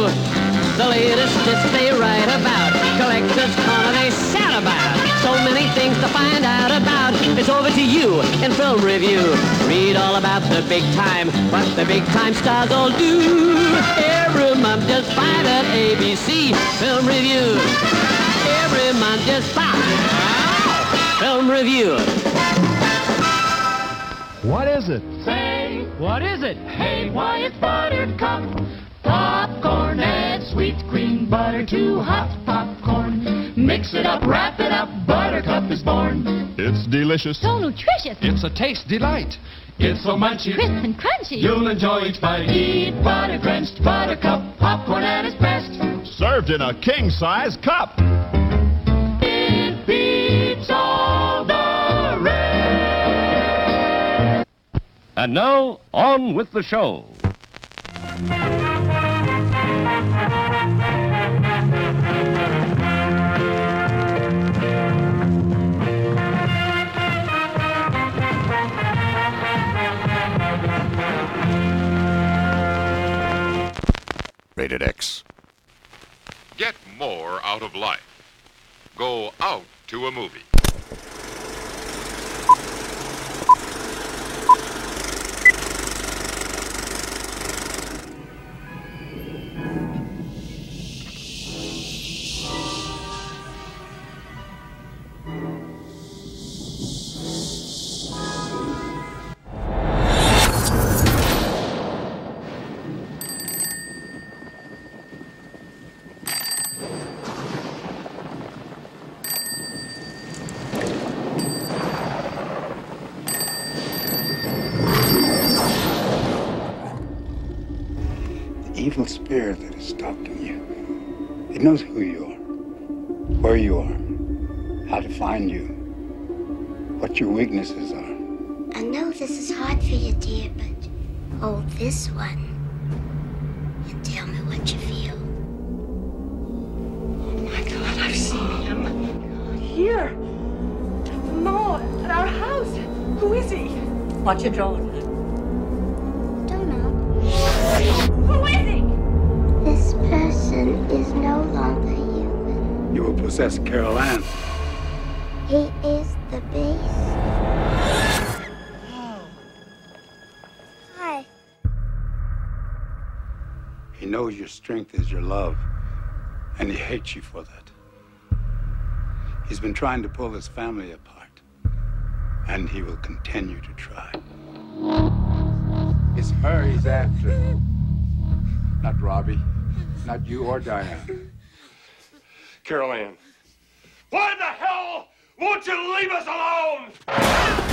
The latest hits they write about. Collectors corner they sat about. So many things to find out about. It's over to you in Film Review. Read all about the big time, what the big time stars all do. Every month just five at ABC Film Review. Every month just five. Film Review. What is it? Say, what is it? Hey, why it's Buttercup. Popcorn and sweet cream butter to hot popcorn. Mix it up, wrap it up, Buttercup is born. It's delicious. So nutritious. It's a taste delight. It's so munchy, crisp and crunchy. You'll enjoy each bite. Eat butter drenched Buttercup popcorn at its best. Served in a king size cup. It beats all the rest. And now, on with the show. Rated X. Get more out of life. Go out to a movie. Evil spirit that is stalking you. It knows who you are, where you are, how to find you, what your weaknesses are. I know this is hard for you, dear, but hold this one and tell me what you feel. Oh my God, I've seen him. Here. No, at our house. Who is he? Watch your draw. Human. You will possess Carol Ann. He is the beast. Hi. He knows your strength is your love, and he hates you for that. He's been trying to pull this family apart, and he will continue to try. It's her he's after. Not Robbie. Not you or Diane. Carol Ann. Why the hell won't you leave us alone?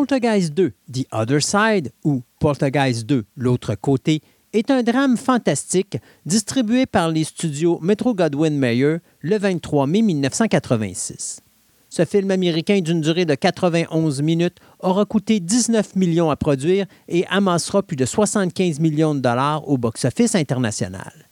Poltergeist 2, The Other Side, ou Poltergeist 2, L'autre côté, est un drame fantastique distribué par les studios Metro-Goldwyn-Mayer le 23 mai 1986. Ce film américain d'une durée de 91 minutes aura coûté 19 millions à produire et amassera plus de 75 millions de dollars au box-office international.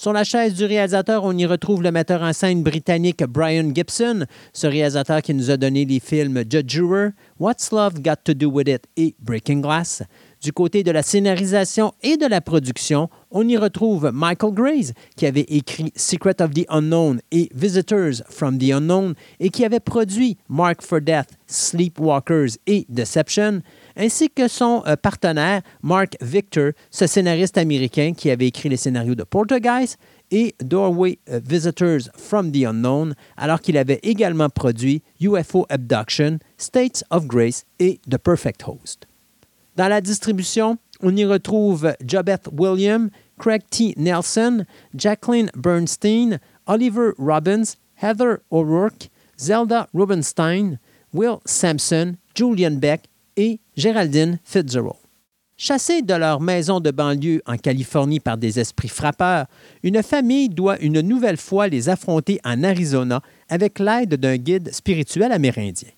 Sur la chaise du réalisateur, on y retrouve le metteur en scène britannique Brian Gibson, ce réalisateur qui nous a donné les films The Juror, What's Love Got to Do With It et Breaking Glass. Du côté de la scénarisation et de la production, on y retrouve Michael Grace, qui avait écrit Secret of the Unknown et Visitors from the Unknown et qui avait produit Mark for Death, Sleepwalkers et Deception, ainsi que son euh, partenaire Mark Victor, ce scénariste américain qui avait écrit les scénarios de Poltergeist et Doorway euh, Visitors from the Unknown, alors qu'il avait également produit UFO Abduction, States of Grace et The Perfect Host. Dans la distribution, on y retrouve Jobeth Williams, Craig T. Nelson, Jacqueline Bernstein, Oliver Robbins, Heather O'Rourke, Zelda Rubenstein, Will Sampson, Julian Beck et Geraldine Fitzgerald. Chassés de leur maison de banlieue en Californie par des esprits frappeurs, une famille doit une nouvelle fois les affronter en Arizona avec l'aide d'un guide spirituel amérindien.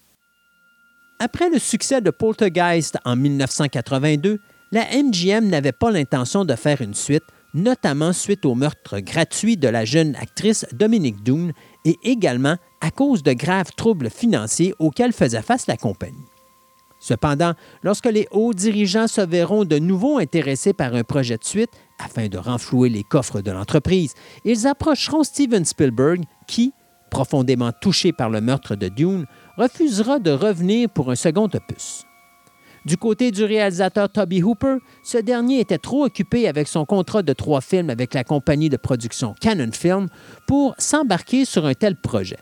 Après le succès de Poltergeist en 1982, la MGM n'avait pas l'intention de faire une suite, notamment suite au meurtre gratuit de la jeune actrice Dominique Doon et également à cause de graves troubles financiers auxquels faisait face la compagnie. Cependant, lorsque les hauts dirigeants se verront de nouveau intéressés par un projet de suite afin de renflouer les coffres de l'entreprise, ils approcheront Steven Spielberg qui, profondément touché par le meurtre de Dune, refusera de revenir pour un second opus. Du côté du réalisateur Toby Hooper, ce dernier était trop occupé avec son contrat de trois films avec la compagnie de production Canon Film pour s'embarquer sur un tel projet.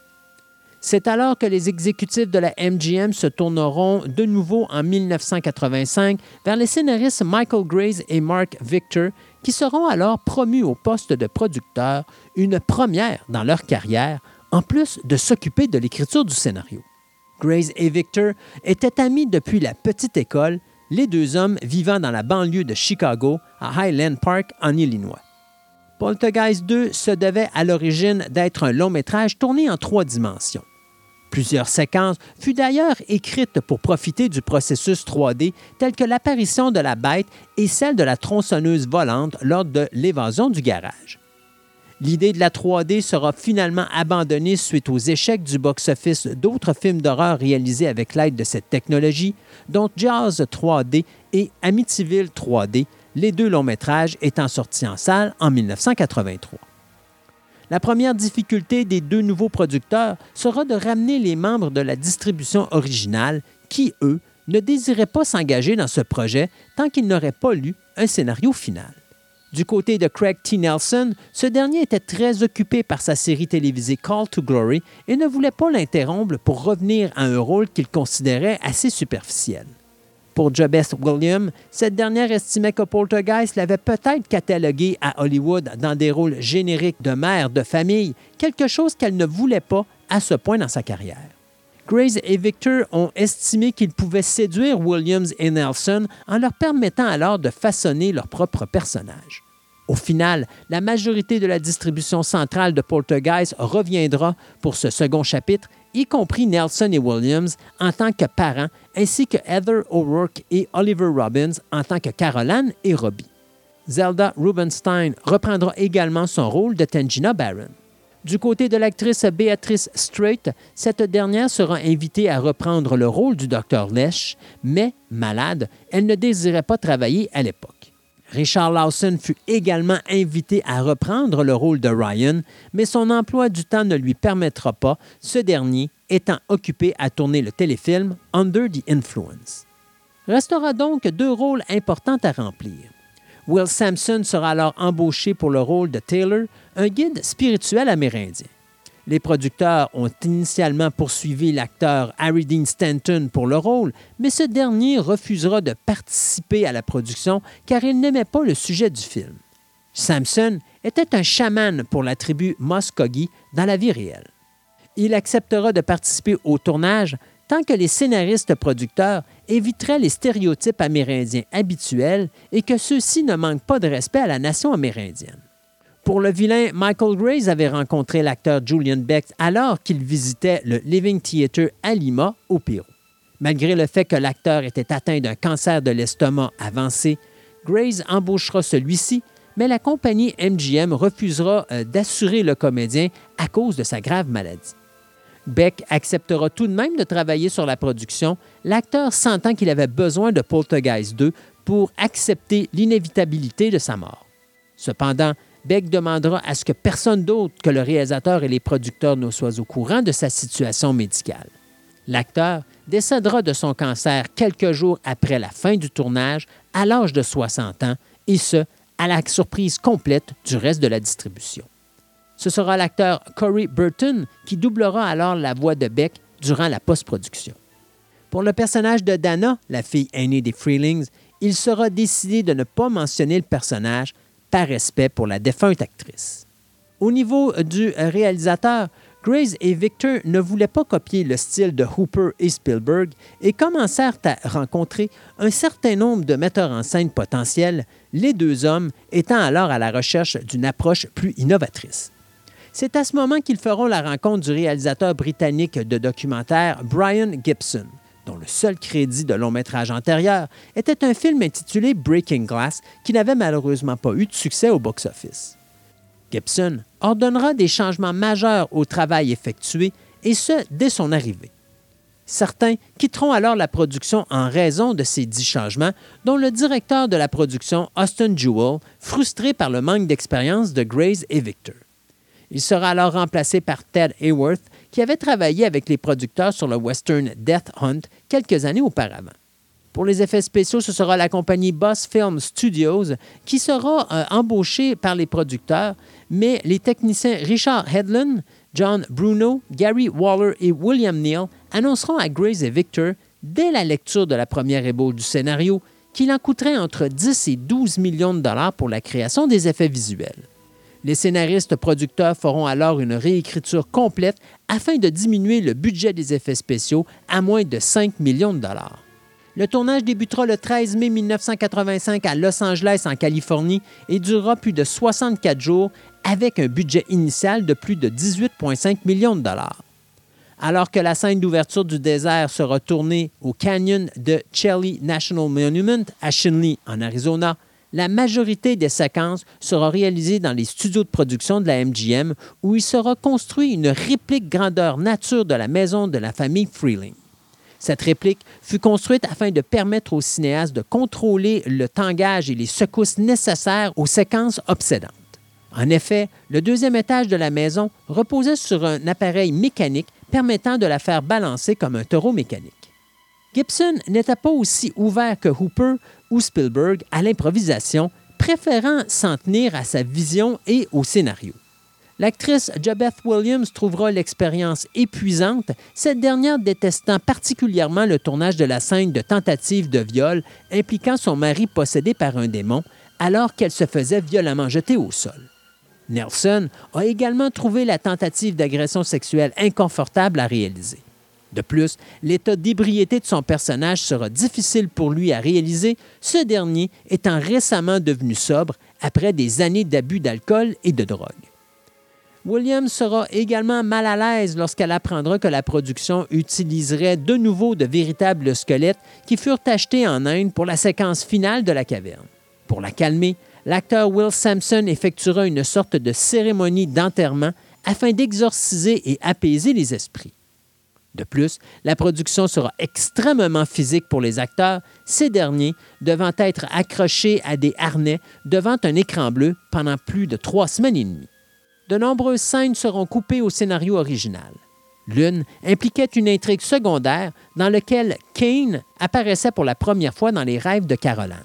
C'est alors que les exécutifs de la MGM se tourneront de nouveau en 1985 vers les scénaristes Michael Grace et Mark Victor, qui seront alors promus au poste de producteur, une première dans leur carrière, en plus de s'occuper de l'écriture du scénario. Grace et Victor étaient amis depuis la petite école, les deux hommes vivant dans la banlieue de Chicago, à Highland Park, en Illinois. Poltergeist 2 se devait à l'origine d'être un long métrage tourné en trois dimensions. Plusieurs séquences furent d'ailleurs écrites pour profiter du processus 3D tel que l'apparition de la bête et celle de la tronçonneuse volante lors de l'évasion du garage. L'idée de la 3D sera finalement abandonnée suite aux échecs du box-office d'autres films d'horreur réalisés avec l'aide de cette technologie, dont Jazz 3D et Amityville 3D, les deux longs métrages étant sortis en salle en 1983. La première difficulté des deux nouveaux producteurs sera de ramener les membres de la distribution originale qui, eux, ne désiraient pas s'engager dans ce projet tant qu'ils n'auraient pas lu un scénario final. Du côté de Craig T. Nelson, ce dernier était très occupé par sa série télévisée Call to Glory et ne voulait pas l'interrompre pour revenir à un rôle qu'il considérait assez superficiel. Pour Jobeth Williams, cette dernière estimait que Poltergeist l'avait peut-être catalogué à Hollywood dans des rôles génériques de mère de famille, quelque chose qu'elle ne voulait pas à ce point dans sa carrière. Grace et Victor ont estimé qu'ils pouvaient séduire Williams et Nelson en leur permettant alors de façonner leur propre personnage. Au final, la majorité de la distribution centrale de Poltergeist reviendra pour ce second chapitre, y compris Nelson et Williams en tant que parents, ainsi que Heather O'Rourke et Oliver Robbins en tant que Caroline et Robbie. Zelda Rubenstein reprendra également son rôle de Tangina Barron. Du côté de l'actrice Beatrice Strait, cette dernière sera invitée à reprendre le rôle du docteur Lesh, mais, malade, elle ne désirait pas travailler à l'époque. Richard Lawson fut également invité à reprendre le rôle de Ryan, mais son emploi du temps ne lui permettra pas, ce dernier étant occupé à tourner le téléfilm Under the Influence. Restera donc deux rôles importants à remplir. Will Sampson sera alors embauché pour le rôle de Taylor, un guide spirituel amérindien. Les producteurs ont initialement poursuivi l'acteur Harry Dean Stanton pour le rôle, mais ce dernier refusera de participer à la production car il n'aimait pas le sujet du film. Sampson était un chaman pour la tribu Muskogee dans la vie réelle. Il acceptera de participer au tournage tant que les scénaristes producteurs éviteraient les stéréotypes amérindiens habituels et que ceux-ci ne manquent pas de respect à la nation amérindienne. Pour le vilain, Michael Grace avait rencontré l'acteur Julian Beck alors qu'il visitait le Living Theatre à Lima, au Pérou. Malgré le fait que l'acteur était atteint d'un cancer de l'estomac avancé, Grace embauchera celui-ci, mais la compagnie MGM refusera euh, d'assurer le comédien à cause de sa grave maladie. Beck acceptera tout de même de travailler sur la production, l'acteur sentant qu'il avait besoin de Poltergeist 2 pour accepter l'inévitabilité de sa mort. Cependant, Beck demandera à ce que personne d'autre que le réalisateur et les producteurs ne soient au courant de sa situation médicale. L'acteur décédera de son cancer quelques jours après la fin du tournage, à l'âge de 60 ans, et ce, à la surprise complète du reste de la distribution. Ce sera l'acteur Corey Burton qui doublera alors la voix de Beck durant la post-production. Pour le personnage de Dana, la fille aînée des Freelings, il sera décidé de ne pas mentionner le personnage par respect pour la défunte actrice. Au niveau du réalisateur, Grace et Victor ne voulaient pas copier le style de Hooper et Spielberg et commencèrent à rencontrer un certain nombre de metteurs en scène potentiels, les deux hommes étant alors à la recherche d'une approche plus innovatrice. C'est à ce moment qu'ils feront la rencontre du réalisateur britannique de documentaire Brian Gibson, dont le seul crédit de long métrage antérieur était un film intitulé Breaking Glass qui n'avait malheureusement pas eu de succès au box-office. Gibson ordonnera des changements majeurs au travail effectué, et ce, dès son arrivée. Certains quitteront alors la production en raison de ces dix changements, dont le directeur de la production, Austin Jewell, frustré par le manque d'expérience de Grace et Victor. Il sera alors remplacé par Ted Hayworth, qui avait travaillé avec les producteurs sur le western Death Hunt quelques années auparavant. Pour les effets spéciaux, ce sera la compagnie Boss Film Studios qui sera euh, embauchée par les producteurs, mais les techniciens Richard Hedlund, John Bruno, Gary Waller et William Neal annonceront à Grace et Victor, dès la lecture de la première ébauche du scénario, qu'il en coûterait entre 10 et 12 millions de dollars pour la création des effets visuels. Les scénaristes producteurs feront alors une réécriture complète afin de diminuer le budget des effets spéciaux à moins de 5 millions de dollars. Le tournage débutera le 13 mai 1985 à Los Angeles, en Californie, et durera plus de 64 jours avec un budget initial de plus de 18,5 millions de dollars. Alors que la scène d'ouverture du désert sera tournée au canyon de Chelly National Monument à Shinley, en Arizona, la majorité des séquences sera réalisée dans les studios de production de la MGM où il sera construit une réplique grandeur nature de la maison de la famille Freeling. Cette réplique fut construite afin de permettre aux cinéastes de contrôler le tangage et les secousses nécessaires aux séquences obsédantes. En effet, le deuxième étage de la maison reposait sur un appareil mécanique permettant de la faire balancer comme un taureau mécanique. Gibson n'était pas aussi ouvert que Hooper ou Spielberg à l'improvisation, préférant s'en tenir à sa vision et au scénario. L'actrice Jabeth Williams trouvera l'expérience épuisante, cette dernière détestant particulièrement le tournage de la scène de tentative de viol impliquant son mari possédé par un démon, alors qu'elle se faisait violemment jeter au sol. Nelson a également trouvé la tentative d'agression sexuelle inconfortable à réaliser. De plus, l'état d'ébriété de son personnage sera difficile pour lui à réaliser, ce dernier étant récemment devenu sobre après des années d'abus d'alcool et de drogue. Williams sera également mal à l'aise lorsqu'elle apprendra que la production utiliserait de nouveau de véritables squelettes qui furent achetés en Inde pour la séquence finale de la caverne. Pour la calmer, l'acteur Will Sampson effectuera une sorte de cérémonie d'enterrement afin d'exorciser et apaiser les esprits. De plus, la production sera extrêmement physique pour les acteurs, ces derniers devant être accrochés à des harnais devant un écran bleu pendant plus de trois semaines et demie. De nombreuses scènes seront coupées au scénario original. L'une impliquait une intrigue secondaire dans laquelle Kane apparaissait pour la première fois dans les rêves de Caroline.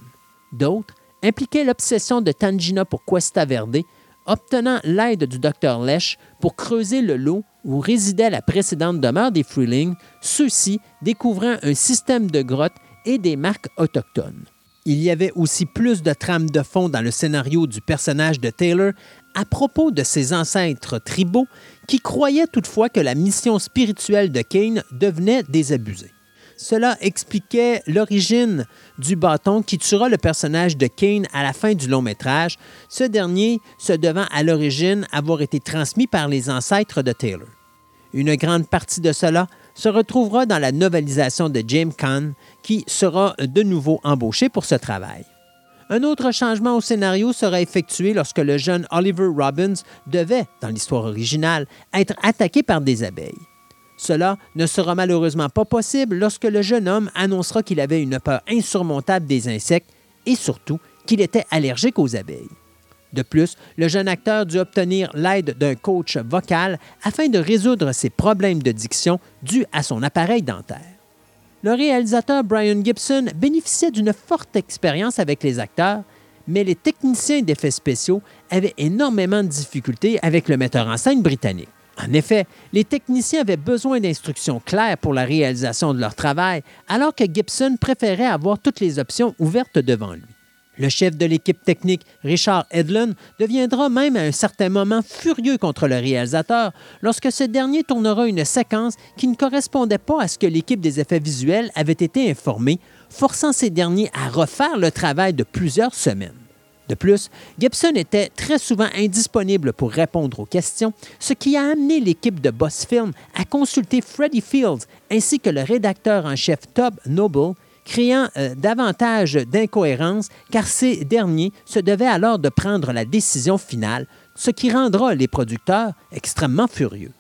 D'autres impliquaient l'obsession de Tangina pour Cuesta Verde, obtenant l'aide du docteur Lesh pour creuser le lot où résidait la précédente demeure des Freeling, ceux-ci découvrant un système de grottes et des marques autochtones. Il y avait aussi plus de trames de fond dans le scénario du personnage de Taylor à propos de ses ancêtres tribaux qui croyaient toutefois que la mission spirituelle de Kane devenait désabusée. Cela expliquait l'origine du bâton qui tuera le personnage de Kane à la fin du long métrage, ce dernier se devant à l'origine avoir été transmis par les ancêtres de Taylor. Une grande partie de cela se retrouvera dans la novelisation de James Caan, qui sera de nouveau embauché pour ce travail. Un autre changement au scénario sera effectué lorsque le jeune Oliver Robbins devait, dans l'histoire originale, être attaqué par des abeilles. Cela ne sera malheureusement pas possible lorsque le jeune homme annoncera qu'il avait une peur insurmontable des insectes et surtout qu'il était allergique aux abeilles. De plus, le jeune acteur dut obtenir l'aide d'un coach vocal afin de résoudre ses problèmes de diction dus à son appareil dentaire. Le réalisateur Brian Gibson bénéficiait d'une forte expérience avec les acteurs, mais les techniciens d'effets spéciaux avaient énormément de difficultés avec le metteur en scène britannique. En effet, les techniciens avaient besoin d'instructions claires pour la réalisation de leur travail, alors que Gibson préférait avoir toutes les options ouvertes devant lui. Le chef de l'équipe technique, Richard Edlund, deviendra même à un certain moment furieux contre le réalisateur lorsque ce dernier tournera une séquence qui ne correspondait pas à ce que l'équipe des effets visuels avait été informée, forçant ces derniers à refaire le travail de plusieurs semaines. De plus, Gibson était très souvent indisponible pour répondre aux questions, ce qui a amené l'équipe de Boss Film à consulter Freddie Fields ainsi que le rédacteur en chef Tob Noble, créant euh, davantage d'incohérences car ces derniers se devaient alors de prendre la décision finale, ce qui rendra les producteurs extrêmement furieux.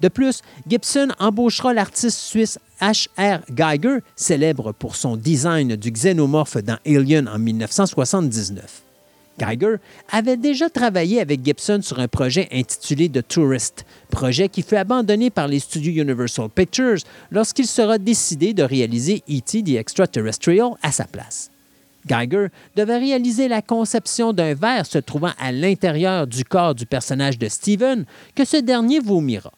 De plus, Gibson embauchera l'artiste suisse H.R. Geiger, célèbre pour son design du xénomorphe dans Alien en 1979. Geiger avait déjà travaillé avec Gibson sur un projet intitulé The Tourist, projet qui fut abandonné par les studios Universal Pictures lorsqu'il sera décidé de réaliser E.T. the Extraterrestrial à sa place. Geiger devait réaliser la conception d'un verre se trouvant à l'intérieur du corps du personnage de Steven que ce dernier vomira.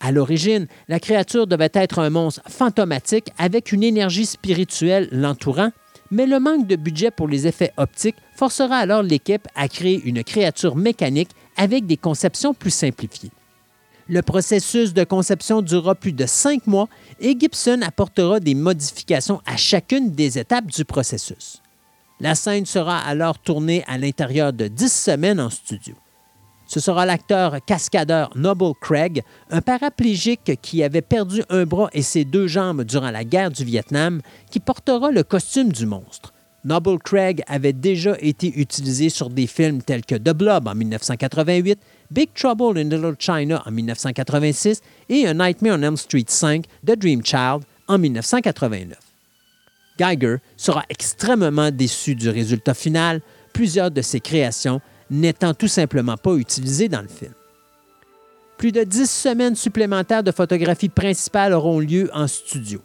À l'origine, la créature devait être un monstre fantomatique avec une énergie spirituelle l'entourant, mais le manque de budget pour les effets optiques forcera alors l'équipe à créer une créature mécanique avec des conceptions plus simplifiées. Le processus de conception durera plus de cinq mois et Gibson apportera des modifications à chacune des étapes du processus. La scène sera alors tournée à l'intérieur de dix semaines en studio. Ce sera l'acteur cascadeur Noble Craig, un paraplégique qui avait perdu un bras et ses deux jambes durant la guerre du Vietnam, qui portera le costume du monstre. Noble Craig avait déjà été utilisé sur des films tels que The Blob en 1988, Big Trouble in Little China en 1986 et A Nightmare on Elm Street 5, The Dream Child en 1989. Geiger sera extrêmement déçu du résultat final, plusieurs de ses créations n'étant tout simplement pas utilisées dans le film. Plus de dix semaines supplémentaires de photographie principale auront lieu en studio.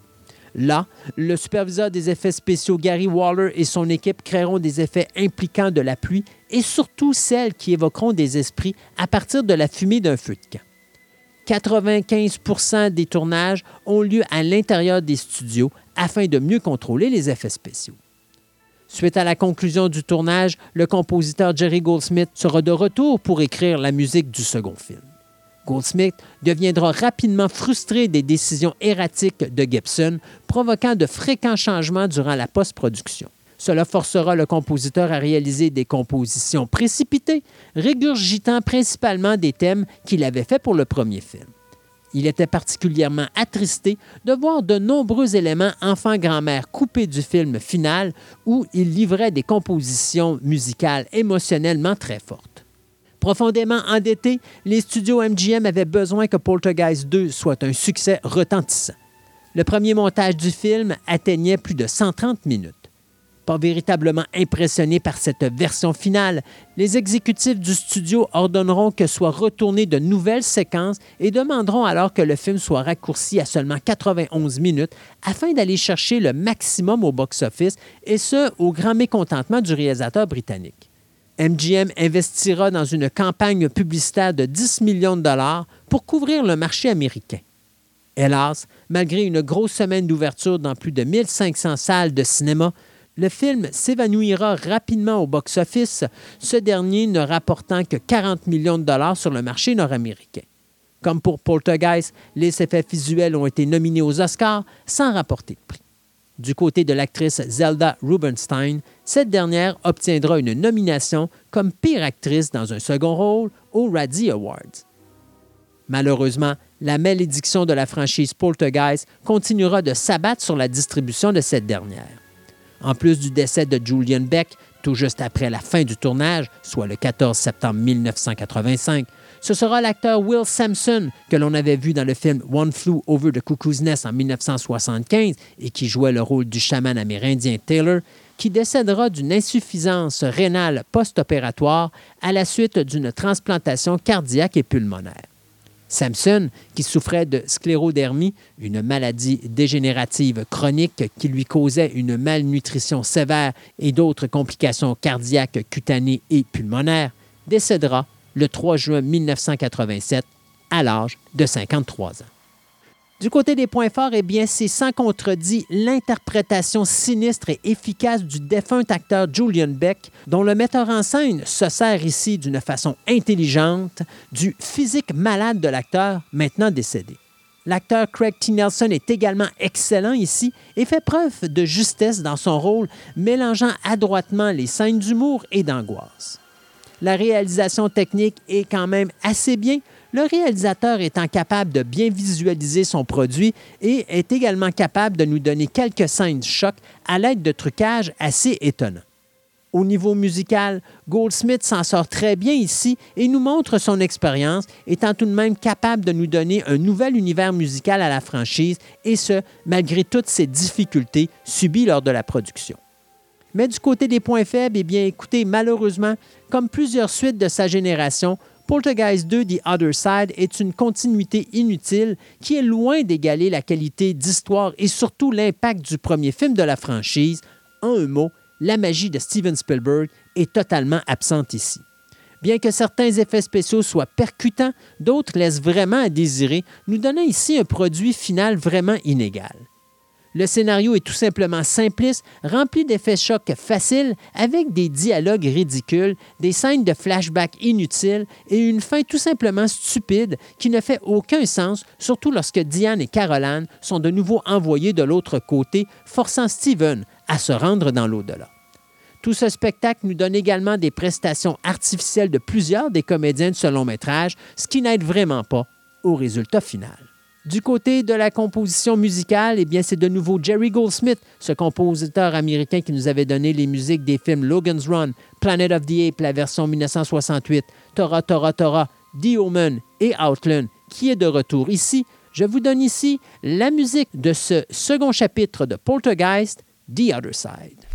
Là, le superviseur des effets spéciaux Gary Waller et son équipe créeront des effets impliquant de la pluie et surtout celles qui évoqueront des esprits à partir de la fumée d'un feu de camp. 95% des tournages ont lieu à l'intérieur des studios afin de mieux contrôler les effets spéciaux. Suite à la conclusion du tournage, le compositeur Jerry Goldsmith sera de retour pour écrire la musique du second film. Goldsmith deviendra rapidement frustré des décisions erratiques de Gibson, provoquant de fréquents changements durant la post-production. Cela forcera le compositeur à réaliser des compositions précipitées, régurgitant principalement des thèmes qu'il avait faits pour le premier film. Il était particulièrement attristé de voir de nombreux éléments enfant-grand-mère coupés du film final où il livrait des compositions musicales émotionnellement très fortes. Profondément endettés, les studios MGM avaient besoin que Poltergeist 2 soit un succès retentissant. Le premier montage du film atteignait plus de 130 minutes. Pas véritablement impressionnés par cette version finale, les exécutifs du studio ordonneront que soient retournées de nouvelles séquences et demanderont alors que le film soit raccourci à seulement 91 minutes afin d'aller chercher le maximum au box-office et ce, au grand mécontentement du réalisateur britannique. MGM investira dans une campagne publicitaire de 10 millions de dollars pour couvrir le marché américain. Hélas, malgré une grosse semaine d'ouverture dans plus de 1500 salles de cinéma, Le film s'évanouira rapidement au box-office, ce dernier ne rapportant que 40 millions de dollars sur le marché nord-américain. Comme pour Poltergeist, les effets visuels ont été nominés aux Oscars sans rapporter de prix. Du côté de l'actrice Zelda Rubinstein, cette dernière obtiendra une nomination comme pire actrice dans un second rôle aux Razzie Awards. Malheureusement, la malédiction de la franchise Poltergeist continuera de s'abattre sur la distribution de cette dernière. En plus du décès de Julian Beck, tout juste après la fin du tournage, soit le 14 septembre 1985, ce sera l'acteur Will Sampson, que l'on avait vu dans le film One Flew Over the Cuckoo's Nest en 1975 et qui jouait le rôle du chaman amérindien Taylor, qui décédera d'une insuffisance rénale post-opératoire à la suite d'une transplantation cardiaque et pulmonaire. Samson, qui souffrait de sclérodermie, une maladie dégénérative chronique qui lui causait une malnutrition sévère et d'autres complications cardiaques, cutanées et pulmonaires, décédera le 3 juin 1987 à l'âge de 53 ans. Du côté des points forts, eh bien, c'est sans contredit l'interprétation sinistre et efficace du défunt acteur Julian Beck, dont le metteur en scène se sert ici d'une façon intelligente du physique malade de l'acteur maintenant décédé. L'acteur Craig T. Nelson est également excellent ici et fait preuve de justesse dans son rôle, mélangeant adroitement les scènes d'humour et d'angoisse. La réalisation technique est quand même assez bien, le réalisateur étant capable de bien visualiser son produit et est également capable de nous donner quelques scènes de choc à l'aide de trucages assez étonnants. Au niveau musical, Goldsmith s'en sort très bien ici et nous montre son expérience, étant tout de même capable de nous donner un nouvel univers musical à la franchise, et ce, malgré toutes ces difficultés subies lors de la production. Mais du côté des points faibles, eh bien écoutez, malheureusement, comme plusieurs suites de sa génération, Poltergeist 2 The Other Side est une continuité inutile qui est loin d'égaler la qualité d'histoire et surtout l'impact du premier film de la franchise. En un mot, la magie de Steven Spielberg est totalement absente ici. Bien que certains effets spéciaux soient percutants, d'autres laissent vraiment à désirer, nous donnant ici un produit final vraiment inégal. Le scénario est tout simplement simpliste, rempli d'effets chocs faciles, avec des dialogues ridicules, des scènes de flashback inutiles et une fin tout simplement stupide qui ne fait aucun sens, surtout lorsque Diane et Caroline sont de nouveau envoyées de l'autre côté, forçant Steven à se rendre dans l'au-delà. Tout ce spectacle nous donne également des prestations artificielles de plusieurs des comédiens de ce long métrage, ce qui n'aide vraiment pas au résultat final. Du côté de la composition musicale, eh bien, c'est de nouveau Jerry Goldsmith, ce compositeur américain qui nous avait donné les musiques des films Logan's Run, Planet of the Apes, la version 1968, Tora Tora Tora, The Omen et Outland, qui est de retour ici. Je vous donne ici la musique de ce second chapitre de Poltergeist, The Other Side.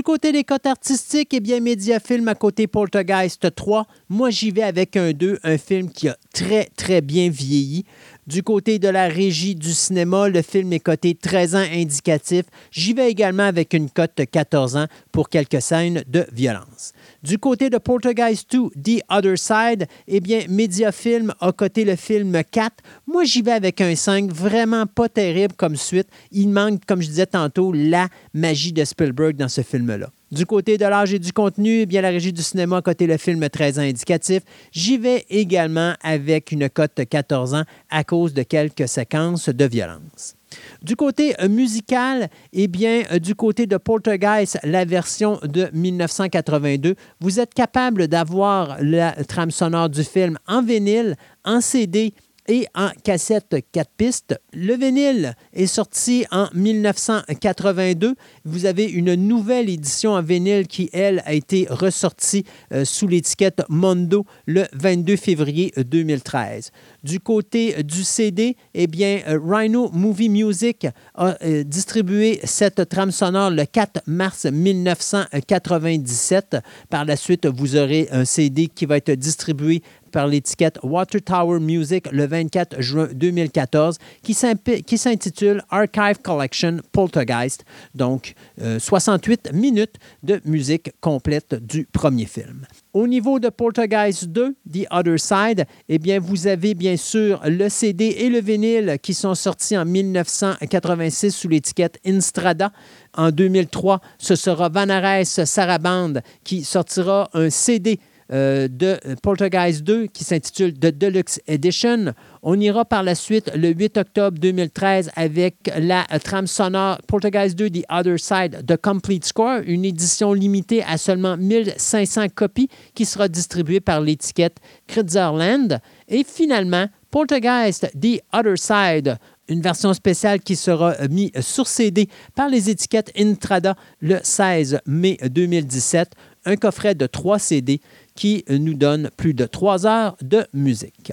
Du côté des cotes artistiques, eh bien, Mediafilm à côté Poltergeist 3. Moi, j'y vais avec un 2, un film qui a très, très bien vieilli. Du côté de la régie du cinéma, le film est coté 13 ans indicatif. J'y vais également avec une cote de 14 ans pour quelques scènes de violence. Du côté de Poltergeist 2, The Other Side, eh bien, Mediafilm a coté le film 4. Moi, j'y vais avec un 5, vraiment pas terrible comme suite. Il manque, comme je disais tantôt, la magie de Spielberg dans ce film-là. Du côté de l'âge et du contenu, eh bien, la régie du cinéma a coté le film 13 ans indicatif. J'y vais également avec une cote de 14 ans à cause de quelques séquences de violence. Du côté euh, musical, eh bien, euh, du côté de Poltergeist, la version de 1982, vous êtes capable d'avoir la trame sonore du film en vinyle, en CD et en cassette 4 pistes. Le vinyle est sorti en 1982. Vous avez une nouvelle édition en vinyle qui, elle, a été ressortie euh, sous l'étiquette Mondo le 22 février 2013. Du côté du CD, eh bien, euh, Rhino Movie Music a euh, distribué cette trame sonore le 4 mars 1997. Par la suite, vous aurez un CD qui va être distribué par l'étiquette Water Tower Music le 24 juin 2014 qui s'intitule Archive Collection Poltergeist. Donc, 68 minutes de musique complète du premier film. Au niveau de Poltergeist 2, The Other Side, eh bien, vous avez bien sûr le CD et le vinyle qui sont sortis en 1986 sous l'étiquette Instrada. En 2003, ce sera Vanares Saraband qui sortira un CD euh, de Poltergeist 2 qui s'intitule The Deluxe Edition. On ira par la suite le 8 octobre 2013 avec la trame sonore Poltergeist 2 The Other Side The Complete Score, une édition limitée à seulement 1500 copies qui sera distribuée par l'étiquette Kritzerland. Et finalement, Poltergeist The Other Side, une version spéciale qui sera mise sur CD par les étiquettes Intrada le 16 mai 2017, un coffret de 3 CD qui nous donne plus de trois heures de musique.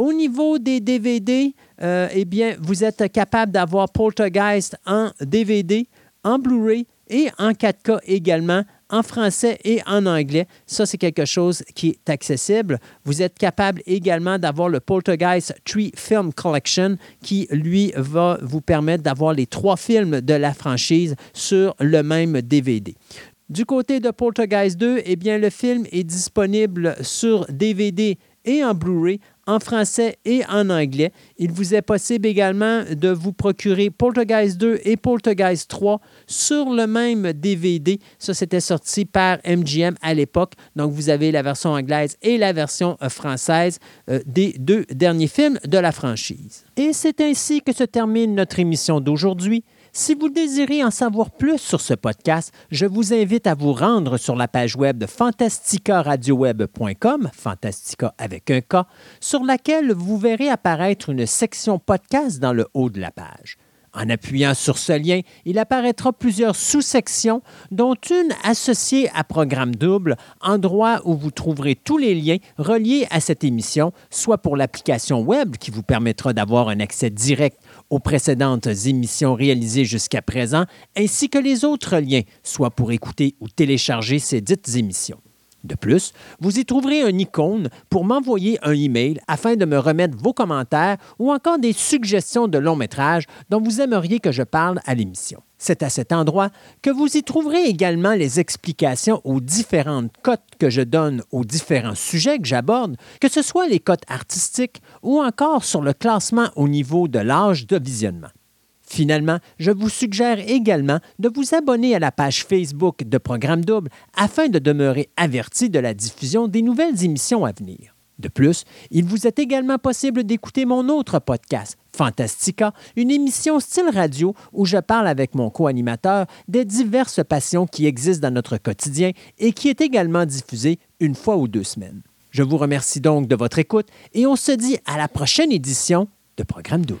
Au niveau des DVD, euh, eh vous êtes capable d'avoir Poltergeist en DVD, en Blu-ray et en 4K également, en français et en anglais. Ça, c'est quelque chose qui est accessible. Vous êtes capable également d'avoir le Poltergeist 3 Film Collection qui, lui, va vous permettre d'avoir les trois films de la franchise sur le même DVD. Du côté de Poltergeist 2, eh le film est disponible sur DVD et en Blu-ray en français et en anglais. Il vous est possible également de vous procurer Poltergeist 2 et Poltergeist 3 sur le même DVD. Ça, c'était sorti par MGM à l'époque. Donc, vous avez la version anglaise et la version euh, française euh, des deux derniers films de la franchise. Et c'est ainsi que se termine notre émission d'aujourd'hui. Si vous désirez en savoir plus sur ce podcast, je vous invite à vous rendre sur la page web de fantasticaradioweb.com, Fantastica avec un K, sur laquelle vous verrez apparaître une section podcast dans le haut de la page. En appuyant sur ce lien, il apparaîtra plusieurs sous-sections, dont une associée à Programme Double, endroit où vous trouverez tous les liens reliés à cette émission, soit pour l'application web qui vous permettra d'avoir un accès direct aux précédentes émissions réalisées jusqu'à présent, ainsi que les autres liens, soit pour écouter ou télécharger ces dites émissions. De plus, vous y trouverez un icône pour m'envoyer un email afin de me remettre vos commentaires ou encore des suggestions de long métrage dont vous aimeriez que je parle à l'émission. C'est à cet endroit que vous y trouverez également les explications aux différentes cotes que je donne aux différents sujets que j'aborde, que ce soit les cotes artistiques ou encore sur le classement au niveau de l'âge de visionnement. Finalement, je vous suggère également de vous abonner à la page Facebook de Programme Double afin de demeurer averti de la diffusion des nouvelles émissions à venir. De plus, il vous est également possible d'écouter mon autre podcast, Fantastica, une émission style radio où je parle avec mon co-animateur des diverses passions qui existent dans notre quotidien et qui est également diffusée une fois ou deux semaines. Je vous remercie donc de votre écoute et on se dit à la prochaine édition de Programme Double.